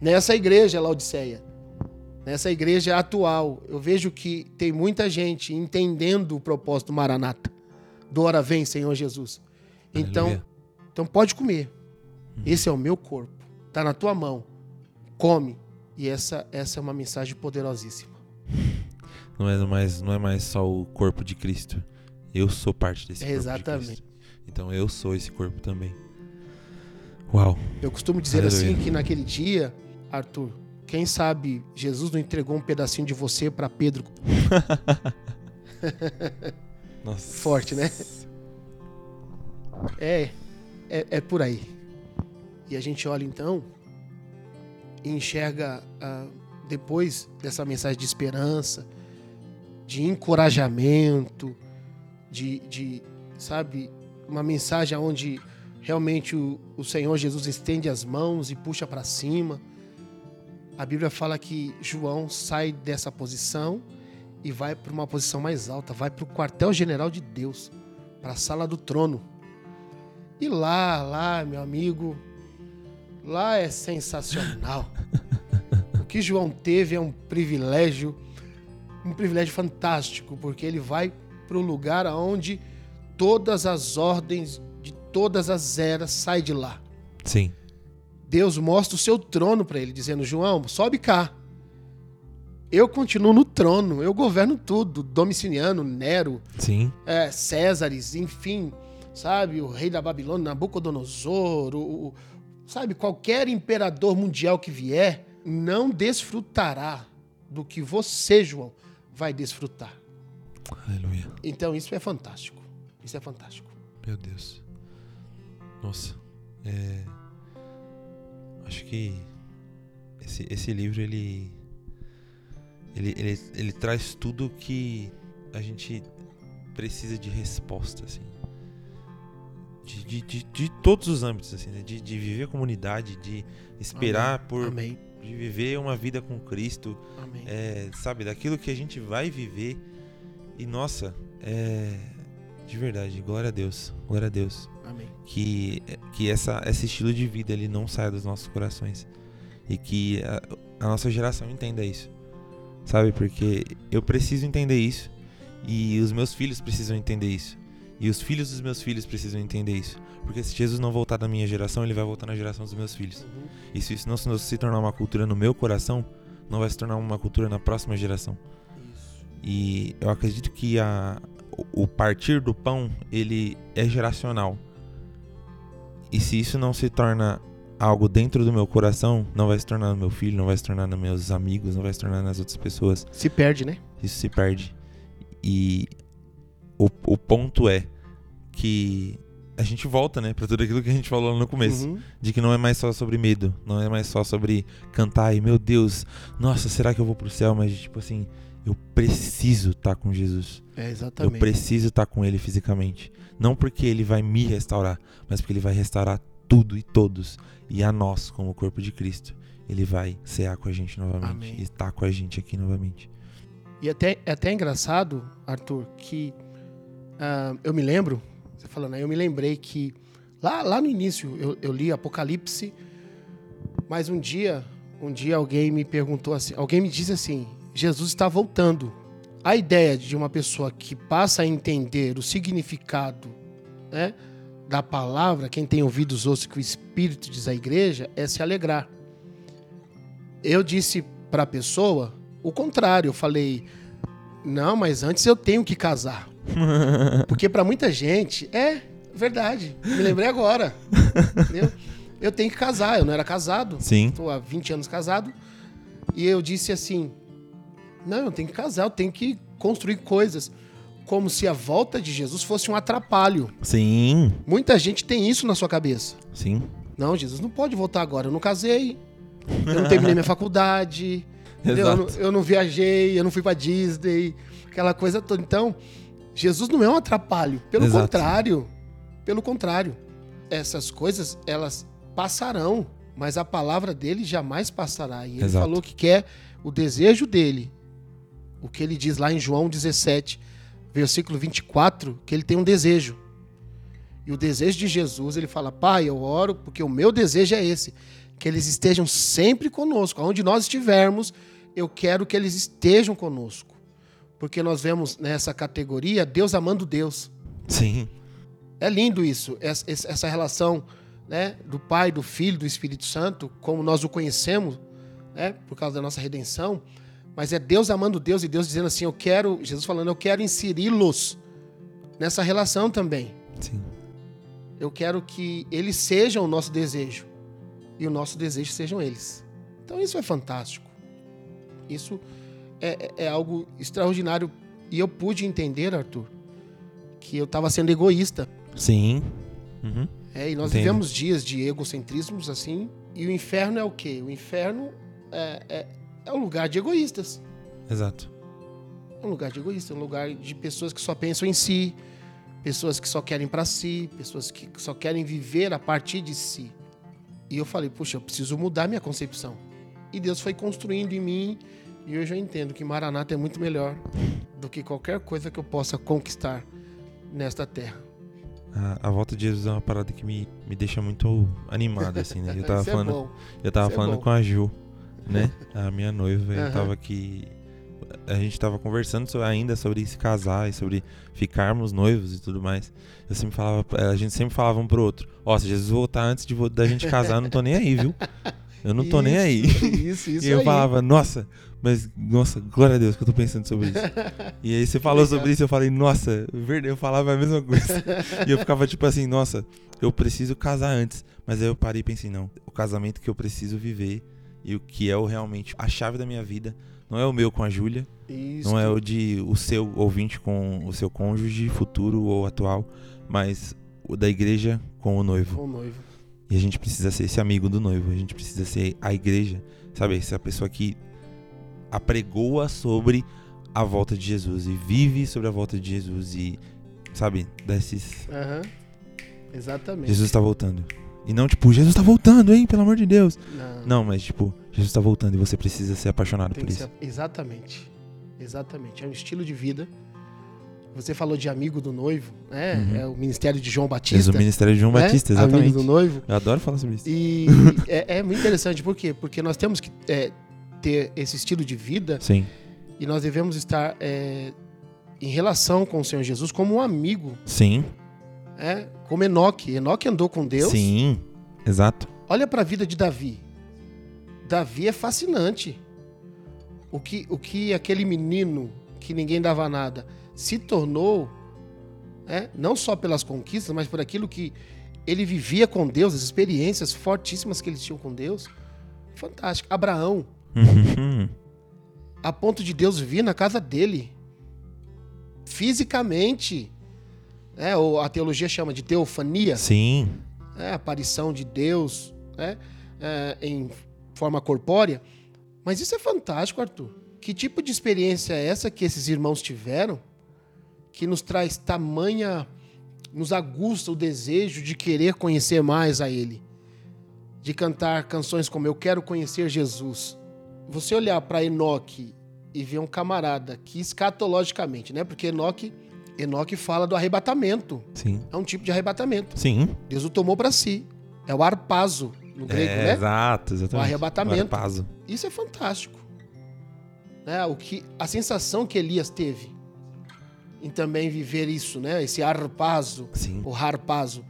nessa igreja Laodiceia, nessa igreja atual. Eu vejo que tem muita gente entendendo o propósito do Maranata. Do hora vem, Senhor Jesus. Então, então pode comer. Esse é o meu corpo. Está na tua mão. Come. E essa, essa é uma mensagem poderosíssima. Não é mais, não é mais só o corpo de Cristo. Eu sou parte desse é corpo. Exatamente. Então eu sou esse corpo também. Uau. Eu costumo dizer Aleluia. assim que naquele dia, Arthur, quem sabe Jesus não entregou um pedacinho de você para Pedro. Nossa. Forte, né? É, é, é por aí. E a gente olha então e enxerga ah, depois dessa mensagem de esperança, de encorajamento, de, de sabe, uma mensagem onde realmente o, o Senhor Jesus estende as mãos e puxa para cima. A Bíblia fala que João sai dessa posição e vai para uma posição mais alta, vai para o quartel-general de Deus, para a sala do trono. E lá, lá, meu amigo, lá é sensacional. o que João teve é um privilégio, um privilégio fantástico, porque ele vai para o lugar onde todas as ordens de todas as eras saem de lá. Sim. Deus mostra o seu trono para ele, dizendo: João, sobe cá. Eu continuo no trono, eu governo tudo. Domiciliano, Nero, Sim. é, Césares, enfim, sabe? O rei da Babilônia, Nabucodonosor, o, sabe? Qualquer imperador mundial que vier não desfrutará do que você, João, vai desfrutar. Aleluia. Então isso é fantástico. Isso é fantástico. Meu Deus. Nossa. É... Acho que esse, esse livro ele, ele ele ele traz tudo que a gente precisa de resposta assim. De, de, de, de todos os âmbitos assim, né? de, de viver a comunidade, de esperar por Amém. de viver uma vida com Cristo, Amém. é, sabe, daquilo que a gente vai viver. E nossa, é de verdade, glória a Deus, glória a Deus, Amém. que que essa esse estilo de vida ele não saia dos nossos corações e que a, a nossa geração entenda isso. Sabe? Porque eu preciso entender isso e os meus filhos precisam entender isso. E os filhos dos meus filhos precisam entender isso. Porque se Jesus não voltar da minha geração, ele vai voltar na geração dos meus filhos. Uhum. E se isso não se tornar uma cultura no meu coração, não vai se tornar uma cultura na próxima geração. Isso. E eu acredito que a, o- o partir do pão, ele é geracional. E se isso não se torna algo dentro do meu coração, não vai se tornar no meu filho, não vai se tornar nos meus amigos, não vai se tornar nas outras pessoas. Se perde, né? Isso se perde. E o, o ponto é que a gente volta, né, pra tudo aquilo que a gente falou no começo Uhum. de que não é mais só sobre medo, não é mais só sobre cantar e meu Deus, nossa, será que eu vou pro céu? Mas tipo assim, eu preciso estar com Jesus. É Eu exatamente. preciso estar com ele fisicamente, não porque ele vai me restaurar, mas porque ele vai restaurar tudo e todos e a nós como corpo de Cristo. Ele vai cear com a gente novamente e estar com a gente aqui novamente. E até, é até engraçado, Arthur, que ah, eu me lembro, você falando aí, eu me lembrei que lá, lá no início eu, eu li Apocalipse, mas um dia, um dia alguém me perguntou assim, alguém me disse assim, Jesus está voltando. A ideia de uma pessoa que passa a entender o significado né, da palavra, quem tem ouvidos ouça que o Espírito diz à igreja, é se alegrar. Eu disse para a pessoa o contrário, eu falei, não, mas antes eu tenho que casar. Porque para muita gente, é verdade, me lembrei agora. entendeu? Eu tenho que casar, eu não era casado, Sim, estou há 20 anos casado, e eu disse assim, não, eu tenho que casar, eu tenho que construir coisas. Como se a volta de Jesus fosse um atrapalho. sim, Muita gente tem isso na sua cabeça. sim. Não, Jesus não pode voltar agora. Eu não casei, eu não terminei minha faculdade, eu, não, eu não viajei, eu não fui pra Disney, aquela coisa toda. Então, Jesus não é um atrapalho. Pelo Exato. contrário, pelo contrário. Essas coisas, elas passarão, mas a palavra dele jamais passará. E ele Exato. falou que quer o desejo dele. O que ele diz lá em João 17, versículo 24, que ele tem um desejo. E o desejo de Jesus, ele fala: Pai, eu oro porque o meu desejo é esse, que eles estejam sempre conosco. Onde nós estivermos, eu quero que eles estejam conosco. Porque nós vemos nessa categoria Deus amando Deus. Sim, É lindo isso, essa, relação né, do Pai, do Filho, do Espírito Santo, como nós o conhecemos, né, por causa da nossa redenção. Mas é Deus amando Deus e Deus dizendo assim: Eu quero, Jesus falando, eu quero inseri-los nessa relação também. sim. Eu quero que eles sejam o nosso desejo e o nosso desejo sejam eles. Então isso é fantástico. Isso é, é- é algo extraordinário. E eu pude entender, Arthur, que eu estava sendo egoísta. Sim. Uhum. É, e nós Entendo. vivemos dias de egocentrismos assim. E o inferno é o quê? O inferno é, é, é um lugar de egoístas. Exato. É um lugar de egoísta, é um lugar de pessoas que só pensam em si, pessoas que só querem para si, pessoas que só querem viver a partir de si. E eu falei, puxa, eu preciso mudar minha concepção. E Deus foi construindo em mim, e hoje eu entendo que Maranata é muito melhor do que qualquer coisa que eu possa conquistar nesta terra. A, a volta de Jesus é uma parada que me, me deixa muito animado, assim, né? Eu tava Isso é falando, bom. eu tava isso é falando bom. com a Ju, né? A minha noiva, eu Aham. tava aqui. A gente tava conversando so- ainda sobre se casar e sobre ficarmos noivos e tudo mais. Eu sempre falava, a gente sempre falava um pro outro: Ó, se Jesus voltar antes de da gente casar, eu não tô nem aí, viu? Eu não tô nem aí. Isso, isso e eu aí. falava, nossa, mas, nossa, glória a Deus que eu tô pensando sobre isso. e aí você falou sobre isso, eu falei, nossa, verdade, eu falava a mesma coisa. e eu ficava tipo assim, nossa, eu preciso casar antes. Mas aí eu parei e pensei, não, o casamento que eu preciso viver e o que é o realmente a chave da minha vida não é o meu com a Júlia, Isso. não é o de o seu ouvinte com o seu cônjuge futuro ou atual, mas o da igreja com o noivo. Com o noivo. E a gente precisa ser esse amigo do noivo, a gente precisa ser a igreja, sabe? Essa pessoa que apregoa sobre a volta de Jesus e vive sobre a volta de Jesus e, sabe, desses. Aham. Exatamente. Jesus está voltando. E não tipo, Jesus está voltando, hein? Pelo amor de Deus. Não, Não, mas tipo, Jesus está voltando e você precisa ser apaixonado tem por isso. ser- Exatamente. Exatamente. É um estilo de vida. Você falou de amigo do noivo, né? Uhum. É o ministério de João Batista. o ministério de João né? Batista, Amigo exatamente. do noivo. Eu adoro falar sobre isso. E é, é muito interessante, por quê? Porque nós temos que é, ter esse estilo de vida Sim, e nós devemos estar é, em relação com o Senhor Jesus como um amigo, sim, né? como Enoque. Enoque andou com Deus. sim, exato. Olha para a vida de Davi. Davi é fascinante. O que, o que aquele menino que ninguém dava nada se tornou, né? não só pelas conquistas, mas por aquilo que ele vivia com Deus, as experiências fortíssimas que eles tinham com Deus. Fantástico. Abraão, Uhum. a ponto de Deus vir na casa dele, fisicamente. Né? Ou a teologia chama de teofania. Sim, né, aparição de Deus né, é, em forma corpórea. Mas isso é fantástico, Arthur. Que tipo de experiência é essa que esses irmãos tiveram que nos traz tamanha, nos aguça o desejo de querer conhecer mais a Ele? De cantar canções como Eu Quero Conhecer Jesus. Você olhar para Enoque e ver um camarada que escatologicamente, né? Porque Enoque, Enoque fala do arrebatamento. sim, É um tipo de arrebatamento. sim. Deus o tomou para si. É o arpazo no grego, é, né? Exato, exatamente. O arrebatamento. O arpazo. Isso é fantástico. Né? O que a sensação que Elias teve em também viver isso, né? Esse arpazo, Sim. o harpazo,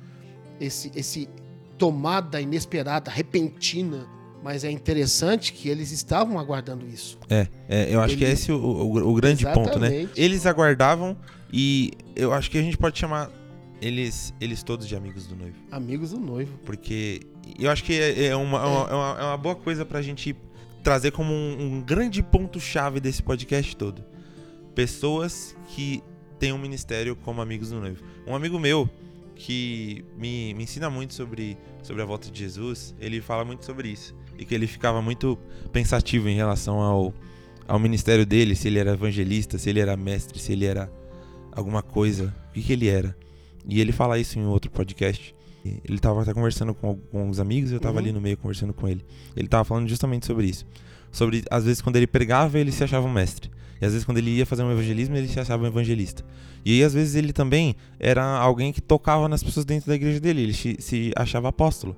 esse esse tomada inesperada, repentina, mas é interessante que eles estavam aguardando isso. É, é, eu acho Ele- que é esse o, o, o grande ponto, né? Exatamente. Eles aguardavam e eu acho que a gente pode chamar eles, eles todos de amigos do noivo. Amigos do noivo. Porque eu acho que é, é uma, é uma, é uma- é uma boa coisa pra gente trazer como um, um grande ponto-chave desse podcast todo. Pessoas que têm um ministério como amigos do noivo. Um amigo meu que me, me ensina muito sobre, sobre a volta de Jesus, ele fala muito sobre isso. E que ele ficava muito pensativo em relação ao, ao ministério dele, se ele era evangelista, se ele era mestre, se ele era alguma coisa, o que, que ele era. E ele fala isso em outro podcast. Ele tava até conversando com alguns amigos e eu tava Uhum. ali no meio conversando com ele. Ele tava falando justamente sobre isso. Sobre, às vezes, quando ele pregava, ele se achava um mestre. E às vezes, quando ele ia fazer um evangelismo, ele se achava um evangelista. E aí, às vezes, ele também era alguém que tocava nas pessoas dentro da igreja dele. Ele se, achava apóstolo.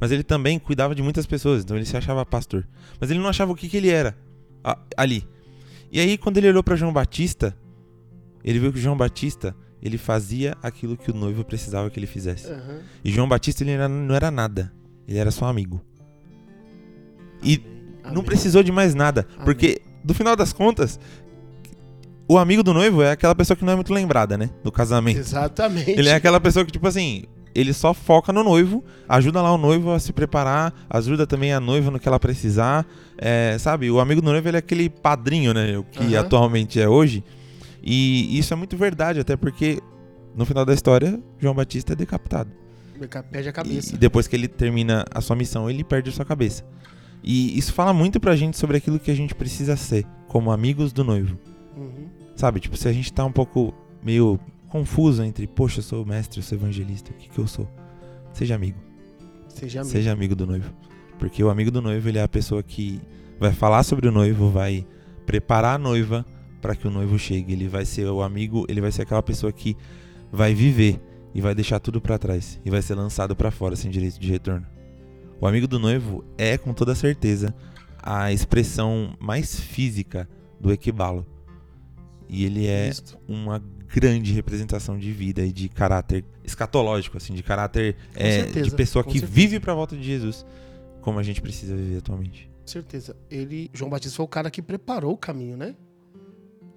Mas ele também cuidava de muitas pessoas, então ele se achava pastor. Mas ele não achava o que, que ele era ali. E aí, quando ele olhou para João Batista, ele viu que João Batista ele fazia aquilo que o noivo precisava que ele fizesse. Aham. E João Batista ele era- não era nada, ele era só amigo. E não Amém. precisou de mais nada, Amém. porque no final das contas, o amigo do noivo é aquela pessoa que não é muito lembrada, né? No casamento. Exatamente. Ele é aquela pessoa que, tipo assim, ele só foca no noivo, ajuda lá o noivo a se preparar, ajuda também a noiva no que ela precisar. É, sabe, o amigo do noivo ele é aquele padrinho, né? O que Aham. atualmente é hoje. E isso é muito verdade, até porque no final da história, João Batista é decapitado. Perde a cabeça. E depois que ele termina a sua missão, ele perde a sua cabeça. E isso fala muito pra gente sobre aquilo que a gente precisa ser, como amigos do noivo. Uhum. Sabe, tipo, se a gente tá um pouco meio confuso entre, poxa, eu sou mestre, eu sou evangelista, o que que eu sou? Seja amigo. Seja amigo. Seja amigo do noivo. Porque o amigo do noivo, ele é a pessoa que vai falar sobre o noivo, vai preparar a noiva para que o noivo chegue. Ele vai ser o amigo, ele vai ser aquela pessoa que vai viver e vai deixar tudo para trás e vai ser lançado para fora sem direito de retorno. O amigo do noivo é com toda certeza a expressão mais física do equibalo. E ele é Isto. uma grande representação de vida e de caráter escatológico, assim, de caráter é, certeza, de pessoa com que certeza. vive pra volta de Jesus. como a gente precisa viver atualmente. certeza. Ele, João Batista foi o cara que preparou o caminho, né?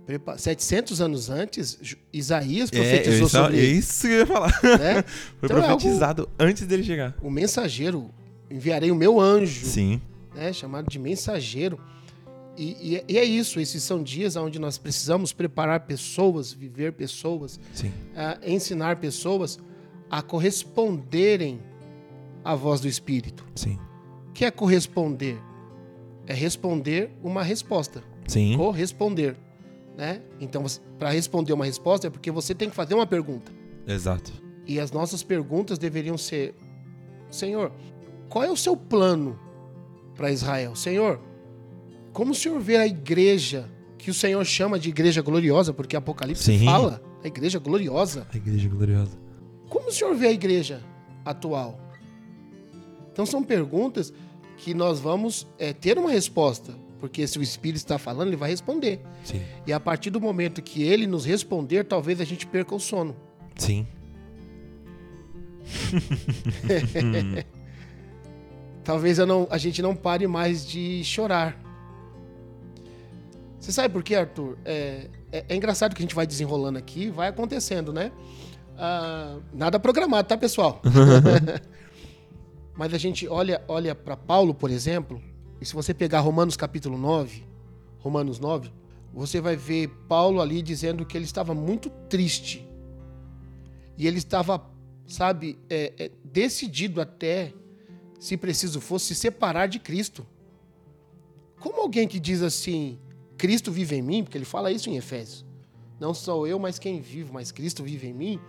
Prepa 700 anos antes, Isaías profetizou é, sobre é isso que eu ia falar. Né? Foi Então é algo- profetizado antes dele chegar. O mensageiro, enviarei o meu anjo, Sim, né? chamado de mensageiro. E, e é- e é isso, esses são dias onde nós precisamos preparar pessoas, viver pessoas, sim, a ensinar pessoas a corresponderem à voz do Espírito. sim. O que é corresponder? É responder uma resposta. Sim, Corresponder. Né? Então, para responder uma resposta é porque você tem que fazer uma pergunta. exato. E as nossas perguntas deveriam ser: Senhor, qual é o seu plano para Israel? Senhor, como o Senhor vê a igreja que o Senhor chama de igreja gloriosa, porque Apocalipse Sim. fala a igreja gloriosa. A igreja gloriosa. Como o senhor vê a igreja atual? Então são perguntas que nós vamos é, ter uma resposta, porque se o Espírito está falando, ele vai responder. Sim, E a partir do momento que ele nos responder, talvez a gente perca o sono. sim. Talvez não- a gente não pare mais de chorar. Você sabe por quê, Arthur? É, é- é engraçado que a gente vai desenrolando aqui, vai acontecendo, né? Ah, nada programado, tá, pessoal? Mas a gente olha, olha para Paulo, por exemplo, e se você pegar Romanos capítulo 9, Romanos 9, você vai ver Paulo ali dizendo que ele estava muito triste. E ele estava, sabe, é, é, decidido até, se preciso fosse, se separar de Cristo. Como alguém que diz assim, Cristo vive em mim, porque ele fala isso em Efésios. Não sou eu, mas quem vive, mas Cristo vive em mim.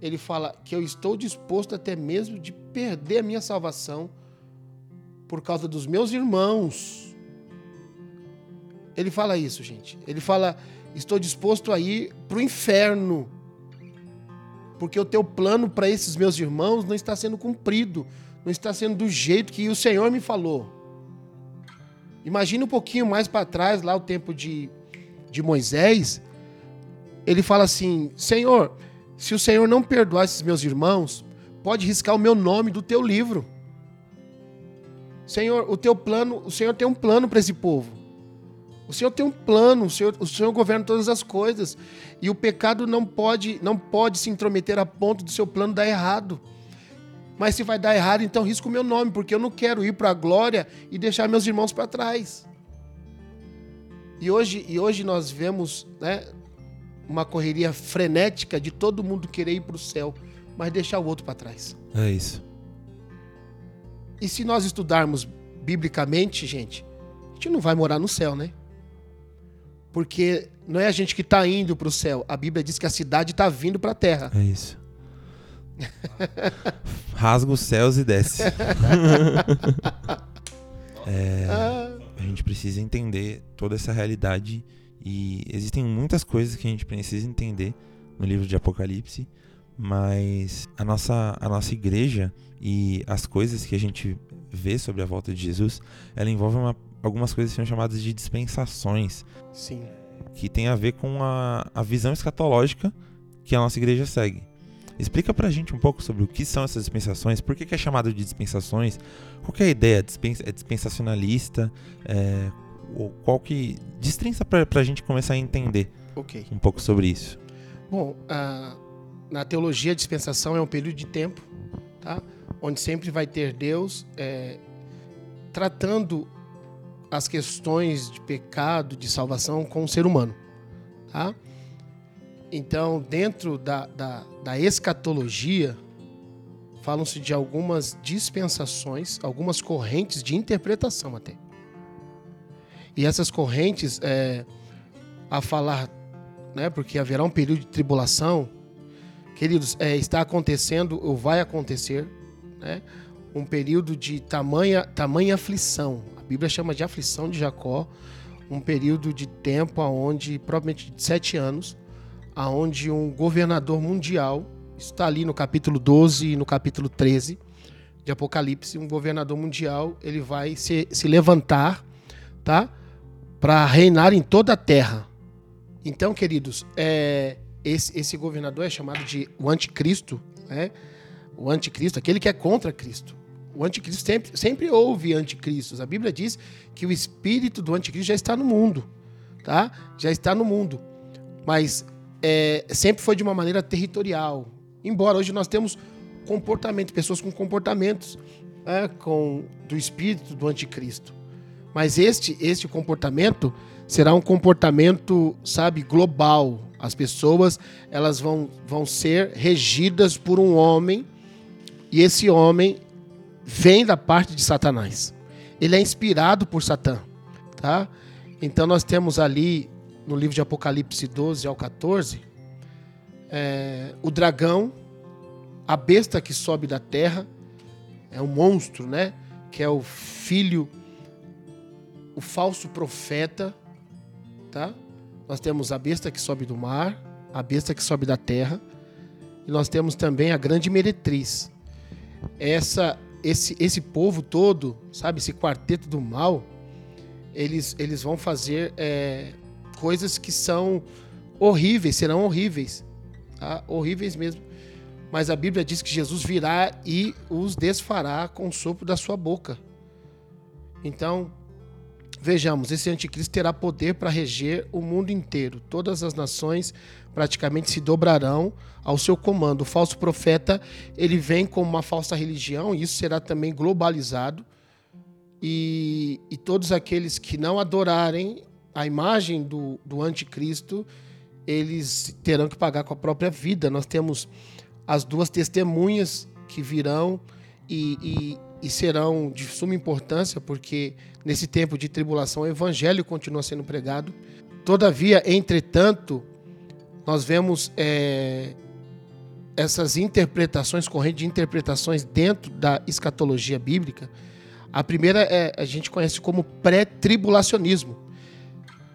Ele fala que eu estou disposto até mesmo de perder a minha salvação por causa dos meus irmãos. Ele fala isso, gente. Ele fala: estou disposto a ir para o inferno, porque o teu plano para esses meus irmãos não está sendo cumprido, não está sendo do jeito que o Senhor me falou. Imagina um pouquinho mais para trás, lá o tempo de, de Moisés. Ele fala assim: Senhor, se o Senhor não perdoar esses meus irmãos, pode riscar o meu nome do teu livro. Senhor, o teu plano, o Senhor tem um plano para esse povo. O Senhor tem um plano, o Senhor, o Senhor governa todas as coisas. E o pecado não pode, não pode se intrometer a ponto do seu plano dar errado. Mas se vai dar errado, então risco o meu nome, porque eu não quero ir para a glória e deixar meus irmãos para trás. E hoje, e hoje nós vemos né, uma correria frenética de todo mundo querer ir para o céu, mas deixar o outro para trás. É isso. E se nós estudarmos biblicamente, gente, a gente não vai morar no céu, né? Porque não é a gente que está indo para o céu. A Bíblia diz que a cidade está vindo para a terra. É isso. Rasga os céus e desce. É, Ah, a gente precisa entender toda essa realidade e existem muitas coisas que a gente precisa entender no livro de Apocalipse, mas a nossa, a nossa igreja e as coisas que a gente vê sobre a volta de Jesus, ela envolve uma- algumas coisas que são chamadas de dispensações, sim. que tem a ver com a, a visão escatológica que a nossa igreja segue. Explica pra gente um pouco sobre o que são essas dispensações, por que, que é chamado de dispensações, qual que é a ideia? É dispensacionalista? É, qual que. Destrinça pra, pra gente começar a entender Ok. um pouco sobre isso. Bom, na teologia, a dispensação é um período de tempo, tá? onde sempre vai ter Deus é, tratando as questões de pecado, de salvação com o ser humano. Tá? Então, dentro da, da, da escatologia, falam-se de algumas dispensações, algumas correntes de interpretação até. E essas correntes, é, a falar né? Porque haverá um período de tribulação. Queridos, é, está acontecendo ou vai acontecer, né? Um período de tamanha, tamanha aflição. A Bíblia chama de aflição de Jacó, um período de tempo aonde, provavelmente de sete anos, aonde um governador mundial, está ali no capítulo 12 e no capítulo 13 de Apocalipse, um governador mundial, ele vai se, se levantar, tá? Para reinar em toda a terra. Então, queridos, é, esse, esse governador é chamado de o anticristo, né? O anticristo, aquele que é contra Cristo. O anticristo sempre, sempre houve anticristos. A Bíblia diz que o espírito do anticristo já está no mundo, tá? Já está no mundo. Mas é, sempre foi de uma maneira territorial. Embora hoje nós temos comportamento, pessoas com comportamentos é, com, do espírito do anticristo. Mas este, este comportamento será um comportamento, sabe, global. As pessoas elas vão, vão ser regidas por um homem e esse homem vem da parte de Satanás. Ele é inspirado por Satã, tá? Então nós temos ali no livro de Apocalipse 12 ao 14 é, o dragão, a besta que sobe da terra, é um monstro, né? Que é o filho, o falso profeta, tá? Nós temos a besta que sobe do mar, a besta que sobe da terra, e nós temos também a grande meretriz. Essa, esse, esse povo todo, sabe, esse quarteto do mal, eles, eles vão fazer é, coisas que são horríveis, serão horríveis, tá? horríveis mesmo. Mas a Bíblia diz que Jesus virá e os desfará com o sopro da sua boca. Então, vejamos, esse anticristo terá poder para reger o mundo inteiro. Todas as nações praticamente se dobrarão ao seu comando. O falso profeta, ele vem com uma falsa religião, e isso será também globalizado. E, e todos aqueles que não adorarem a imagem do, do anticristo, eles terão que pagar com a própria vida. Nós temos as duas testemunhas que virão e, e, e, serão de suma importância, porque nesse tempo de tribulação o evangelho continua sendo pregado. Todavia, entretanto, nós vemos é, essas interpretações, corrente de interpretações dentro da escatologia bíblica. A primeira é, a gente conhece como pré-tribulacionismo,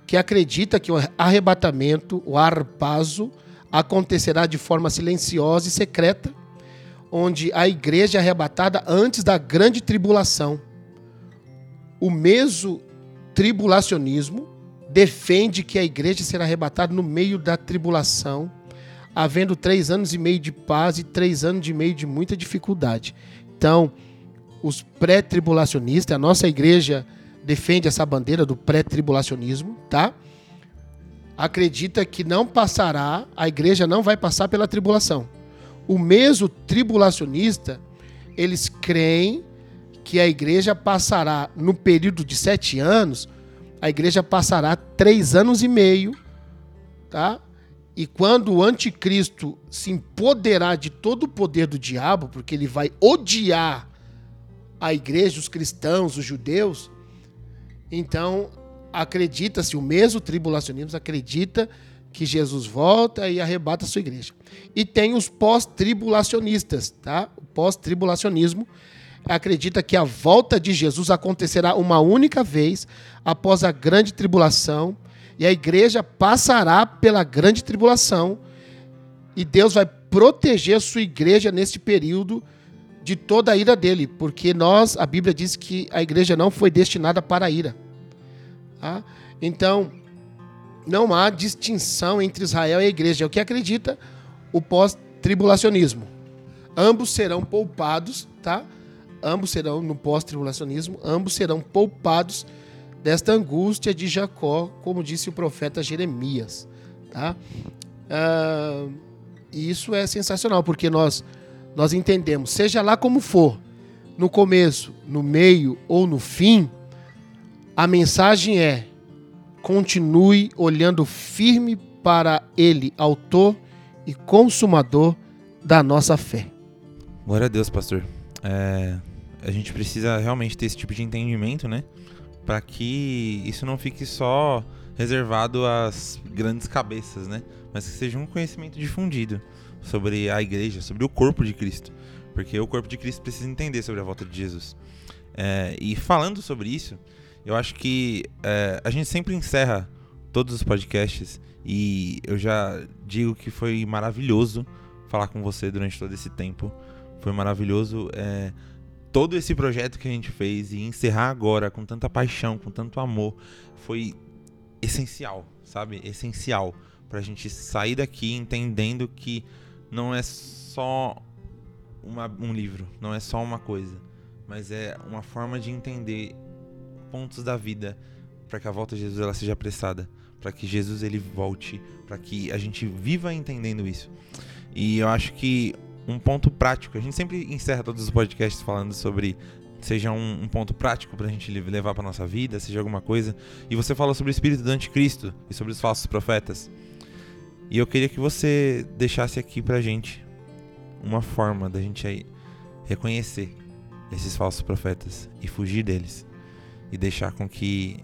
que acredita que o arrebatamento, o arpazo, acontecerá de forma silenciosa e secreta, onde a igreja é arrebatada antes da grande tribulação. O meso tribulacionismo defende que a igreja será arrebatada no meio da tribulação, havendo três anos e meio de paz e três anos e meio de muita dificuldade. Então, os pré-tribulacionistas, a nossa igreja defende essa bandeira do pré-tribulacionismo, tá? acredita que não passará, a igreja não vai passar pela tribulação. O mesmo tribulacionista, eles creem que a igreja passará, no período de sete anos, a igreja passará três anos e meio, tá? E quando o anticristo se empoderar de todo o poder do diabo, porque ele vai odiar a igreja, os cristãos, os judeus, então acredita-se, o mesmo tribulacionismo acredita que Jesus volta e arrebata a sua igreja. E tem os pós-tribulacionistas, tá? O pós-tribulacionismo acredita que a volta de Jesus acontecerá uma única vez após a grande tribulação e a igreja passará pela grande tribulação e Deus vai proteger a sua igreja nesse período de toda a ira dele, porque nós, a Bíblia diz que a igreja não foi destinada para a ira. Tá? Então, não há distinção entre Israel e a igreja. É o que acredita o pós-tribulacionismo. Ambos serão poupados, tá? Ambos serão, no pós-tribulacionismo, ambos serão poupados desta angústia de Jacó, como disse o profeta Jeremias, tá? Ah, isso é sensacional, porque nós, nós entendemos, seja lá como for, no começo, no meio ou no fim, a mensagem é: continue olhando firme para Ele, autor e consumador da nossa fé. Glória a Deus, pastor. É, a gente precisa realmente ter esse tipo de entendimento, né? Para que isso não fique só reservado às grandes cabeças, né? Mas que seja um conhecimento difundido sobre a igreja, sobre o corpo de Cristo. Porque o corpo de Cristo precisa entender sobre a volta de Jesus. É, e falando sobre isso, eu acho que é, a gente sempre encerra todos os podcasts e eu já digo que foi maravilhoso falar com você durante todo esse tempo. Foi maravilhoso é, todo esse projeto que a gente fez e encerrar agora com tanta paixão, com tanto amor, foi essencial, sabe? Essencial pra gente sair daqui entendendo que não é só uma, um livro, não é só uma coisa mas é uma forma de entender pontos da vida para que a volta de Jesus ela seja apressada, para que Jesus ele volte, para que a gente viva entendendo isso. E eu acho que um ponto prático, a gente sempre encerra todos os podcasts falando sobre seja um, um ponto prático para a gente levar para nossa vida, seja alguma coisa. E você falou sobre o espírito do anticristo e sobre os falsos profetas. E eu queria que você deixasse aqui pra gente uma forma da gente aí reconhecer esses falsos profetas e fugir deles e deixar com que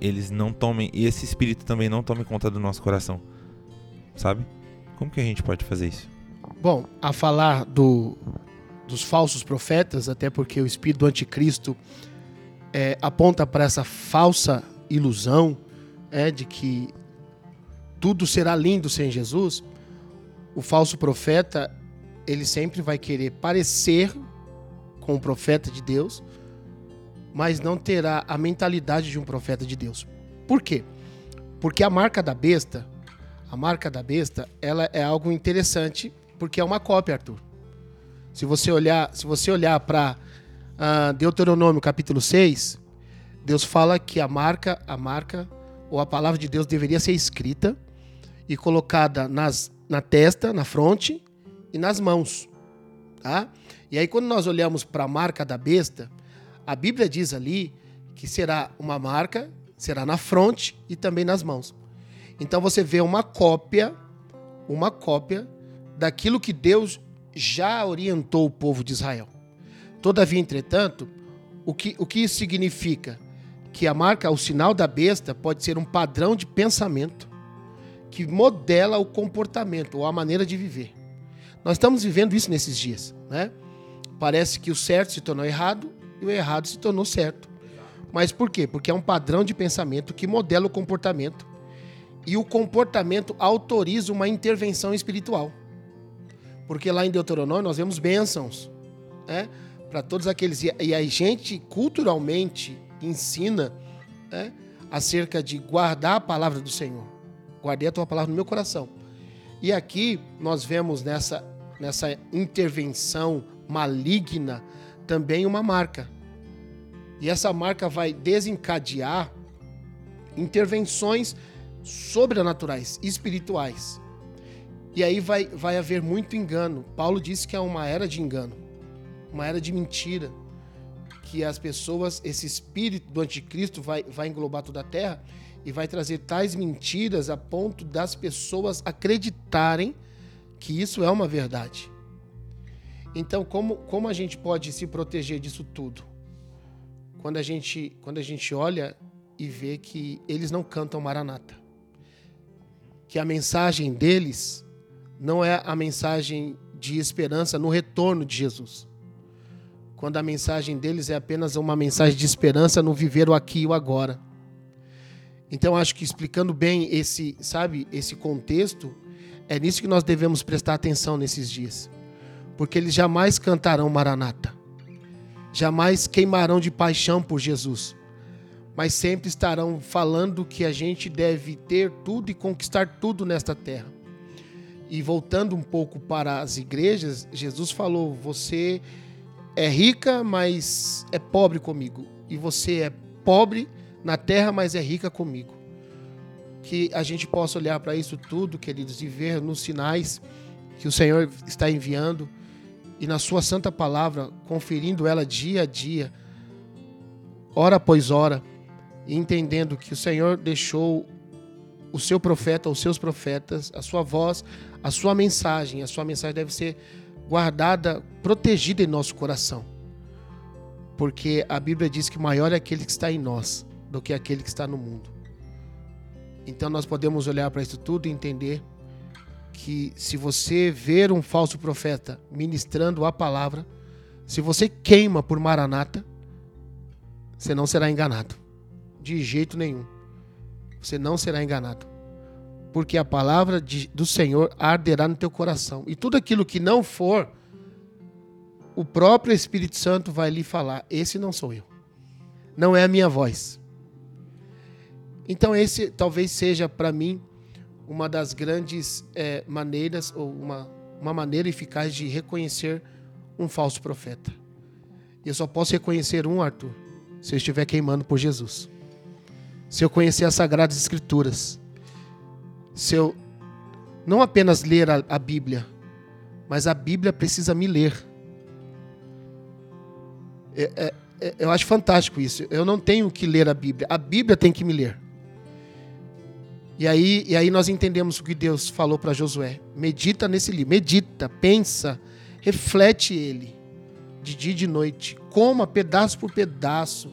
eles não tomem e esse espírito também não tome conta do nosso coração. Sabe? Como que a gente pode fazer isso? Bom, a falar do, dos falsos profetas, até porque o espírito do anticristo é, aponta para essa falsa ilusão é, de que tudo será lindo sem Jesus. O falso profeta ele sempre vai querer parecer com o profeta de Deus, mas não terá a mentalidade de um profeta de Deus. Por quê? Porque a marca da besta, a marca da besta, ela é algo interessante, porque é uma cópia, Arthur. Se você olhar, se você olhar para uh, Deuteronômio capítulo 6, Deus fala que a marca, a marca ou a palavra de Deus deveria ser escrita e colocada nas, na testa, na fronte e nas mãos. Tá? E aí, quando nós olhamos para a marca da besta, a Bíblia diz ali que será uma marca, será na fronte e também nas mãos. Então você vê uma cópia, uma cópia daquilo que Deus já orientou o povo de Israel. Todavia, entretanto, o que, o que isso significa? Que a marca, o sinal da besta, pode ser um padrão de pensamento que modela o comportamento ou a maneira de viver. Nós estamos vivendo isso nesses dias, né? Parece que o certo se tornou errado e o errado se tornou certo. Mas por quê? Porque é um padrão de pensamento que modela o comportamento e o comportamento autoriza uma intervenção espiritual. Porque lá em Deuteronômio nós vemos bênçãos, né? Para todos aqueles. E a gente culturalmente ensina né? acerca de guardar a palavra do Senhor. Guardei a tua palavra no meu coração. E aqui nós vemos nessa nessa intervenção maligna também uma marca. E essa marca vai desencadear intervenções sobrenaturais, espirituais. E aí vai, vai haver muito engano. Paulo disse que é uma era de engano, uma era de mentira. Que as pessoas, esse espírito do anticristo vai, vai englobar toda a terra e vai trazer tais mentiras a ponto das pessoas acreditarem que isso é uma verdade. Então, como, como a gente pode se proteger disso tudo? Quando a gente, quando a gente olha e vê que eles não cantam Maranata. Que a mensagem deles não é a mensagem de esperança no retorno de Jesus. Quando a mensagem deles é apenas uma mensagem de esperança no viver o aqui e o agora. Então acho que explicando bem esse, sabe, esse contexto, é nisso que nós devemos prestar atenção nesses dias. Porque eles jamais cantarão Maranata. Jamais queimarão de paixão por Jesus. Mas sempre estarão falando que a gente deve ter tudo e conquistar tudo nesta terra. E voltando um pouco para as igrejas, Jesus falou: Você é rica, mas é pobre comigo. E você é pobre na terra, mas é rica comigo que a gente possa olhar para isso tudo, queridos, e ver nos sinais que o Senhor está enviando e na Sua Santa Palavra, conferindo ela dia a dia, hora após hora, e entendendo que o Senhor deixou o seu profeta, os seus profetas, a sua voz, a sua mensagem. A sua mensagem deve ser guardada, protegida em nosso coração. Porque a Bíblia diz que maior é aquele que está em nós do que aquele que está no mundo. Então nós podemos olhar para isso tudo e entender que se você ver um falso profeta ministrando a palavra, se você queima por Maranata, você não será enganado. De jeito nenhum. Você não será enganado. Porque a palavra de, do Senhor arderá no teu coração. E tudo aquilo que não for, o próprio Espírito Santo vai lhe falar: Esse não sou eu. Não é a minha voz. Então, esse talvez seja para mim uma das grandes é, maneiras, ou uma, uma maneira eficaz de reconhecer um falso profeta. E eu só posso reconhecer um, Arthur, se eu estiver queimando por Jesus. Se eu conhecer as Sagradas Escrituras. Se eu não apenas ler a, a Bíblia, mas a Bíblia precisa me ler. É, é, é, eu acho fantástico isso. Eu não tenho que ler a Bíblia, a Bíblia tem que me ler. E aí, e aí nós entendemos o que Deus falou para Josué. Medita nesse livro, medita, pensa, reflete ele, de dia e de noite, coma pedaço por pedaço.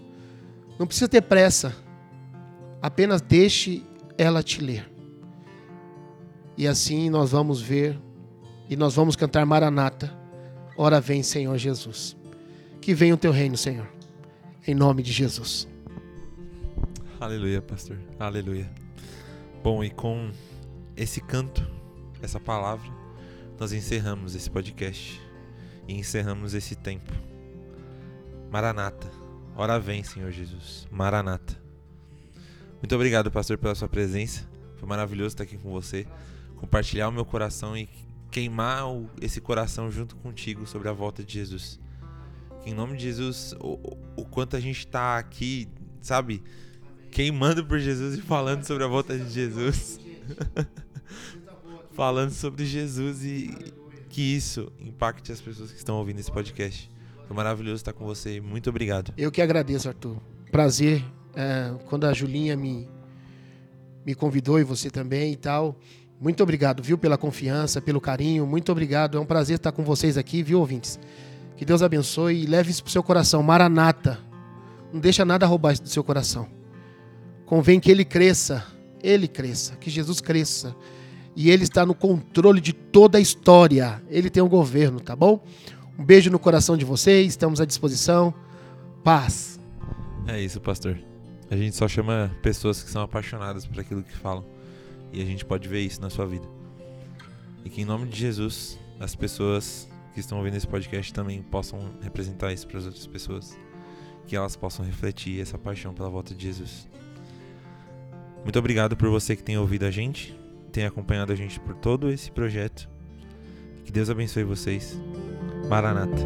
Não precisa ter pressa, apenas deixe ela te ler. E assim nós vamos ver e nós vamos cantar Maranata. Ora vem, Senhor Jesus. Que venha o teu reino, Senhor. Em nome de Jesus. Aleluia, pastor. Aleluia. Bom, e com esse canto, essa palavra, nós encerramos esse podcast e encerramos esse tempo. Maranata. Ora vem, Senhor Jesus. Maranata. Muito obrigado, pastor, pela sua presença. Foi maravilhoso estar aqui com você, compartilhar o meu coração e queimar esse coração junto contigo sobre a volta de Jesus. Que em nome de Jesus, o, o quanto a gente está aqui, sabe, queimando por Jesus e falando sobre a volta de Jesus. falando sobre Jesus e que isso impacte as pessoas que estão ouvindo esse podcast. Foi maravilhoso estar com você. Muito obrigado. Eu que agradeço, Arthur. Prazer. É, quando a Julinha me, me convidou e você também e tal. Muito obrigado, viu, pela confiança, pelo carinho. Muito obrigado. É um prazer estar com vocês aqui, viu, ouvintes? Que Deus abençoe e leve isso para o seu coração. Maranata. Não deixa nada roubar isso do seu coração. Convém que ele cresça. Ele cresça. Que Jesus cresça. E ele está no controle de toda a história. Ele tem o um governo, tá bom? Um beijo no coração de vocês. Estamos à disposição. Paz. É isso, pastor. A gente só chama pessoas que são apaixonadas por aquilo que falam. E a gente pode ver isso na sua vida. E que em nome de Jesus, as pessoas que estão ouvindo esse podcast também possam representar isso para as outras pessoas. Que elas possam refletir essa paixão pela volta de Jesus. Muito obrigado por você que tem ouvido a gente, tem acompanhado a gente por todo esse projeto. Que Deus abençoe vocês. Maranata.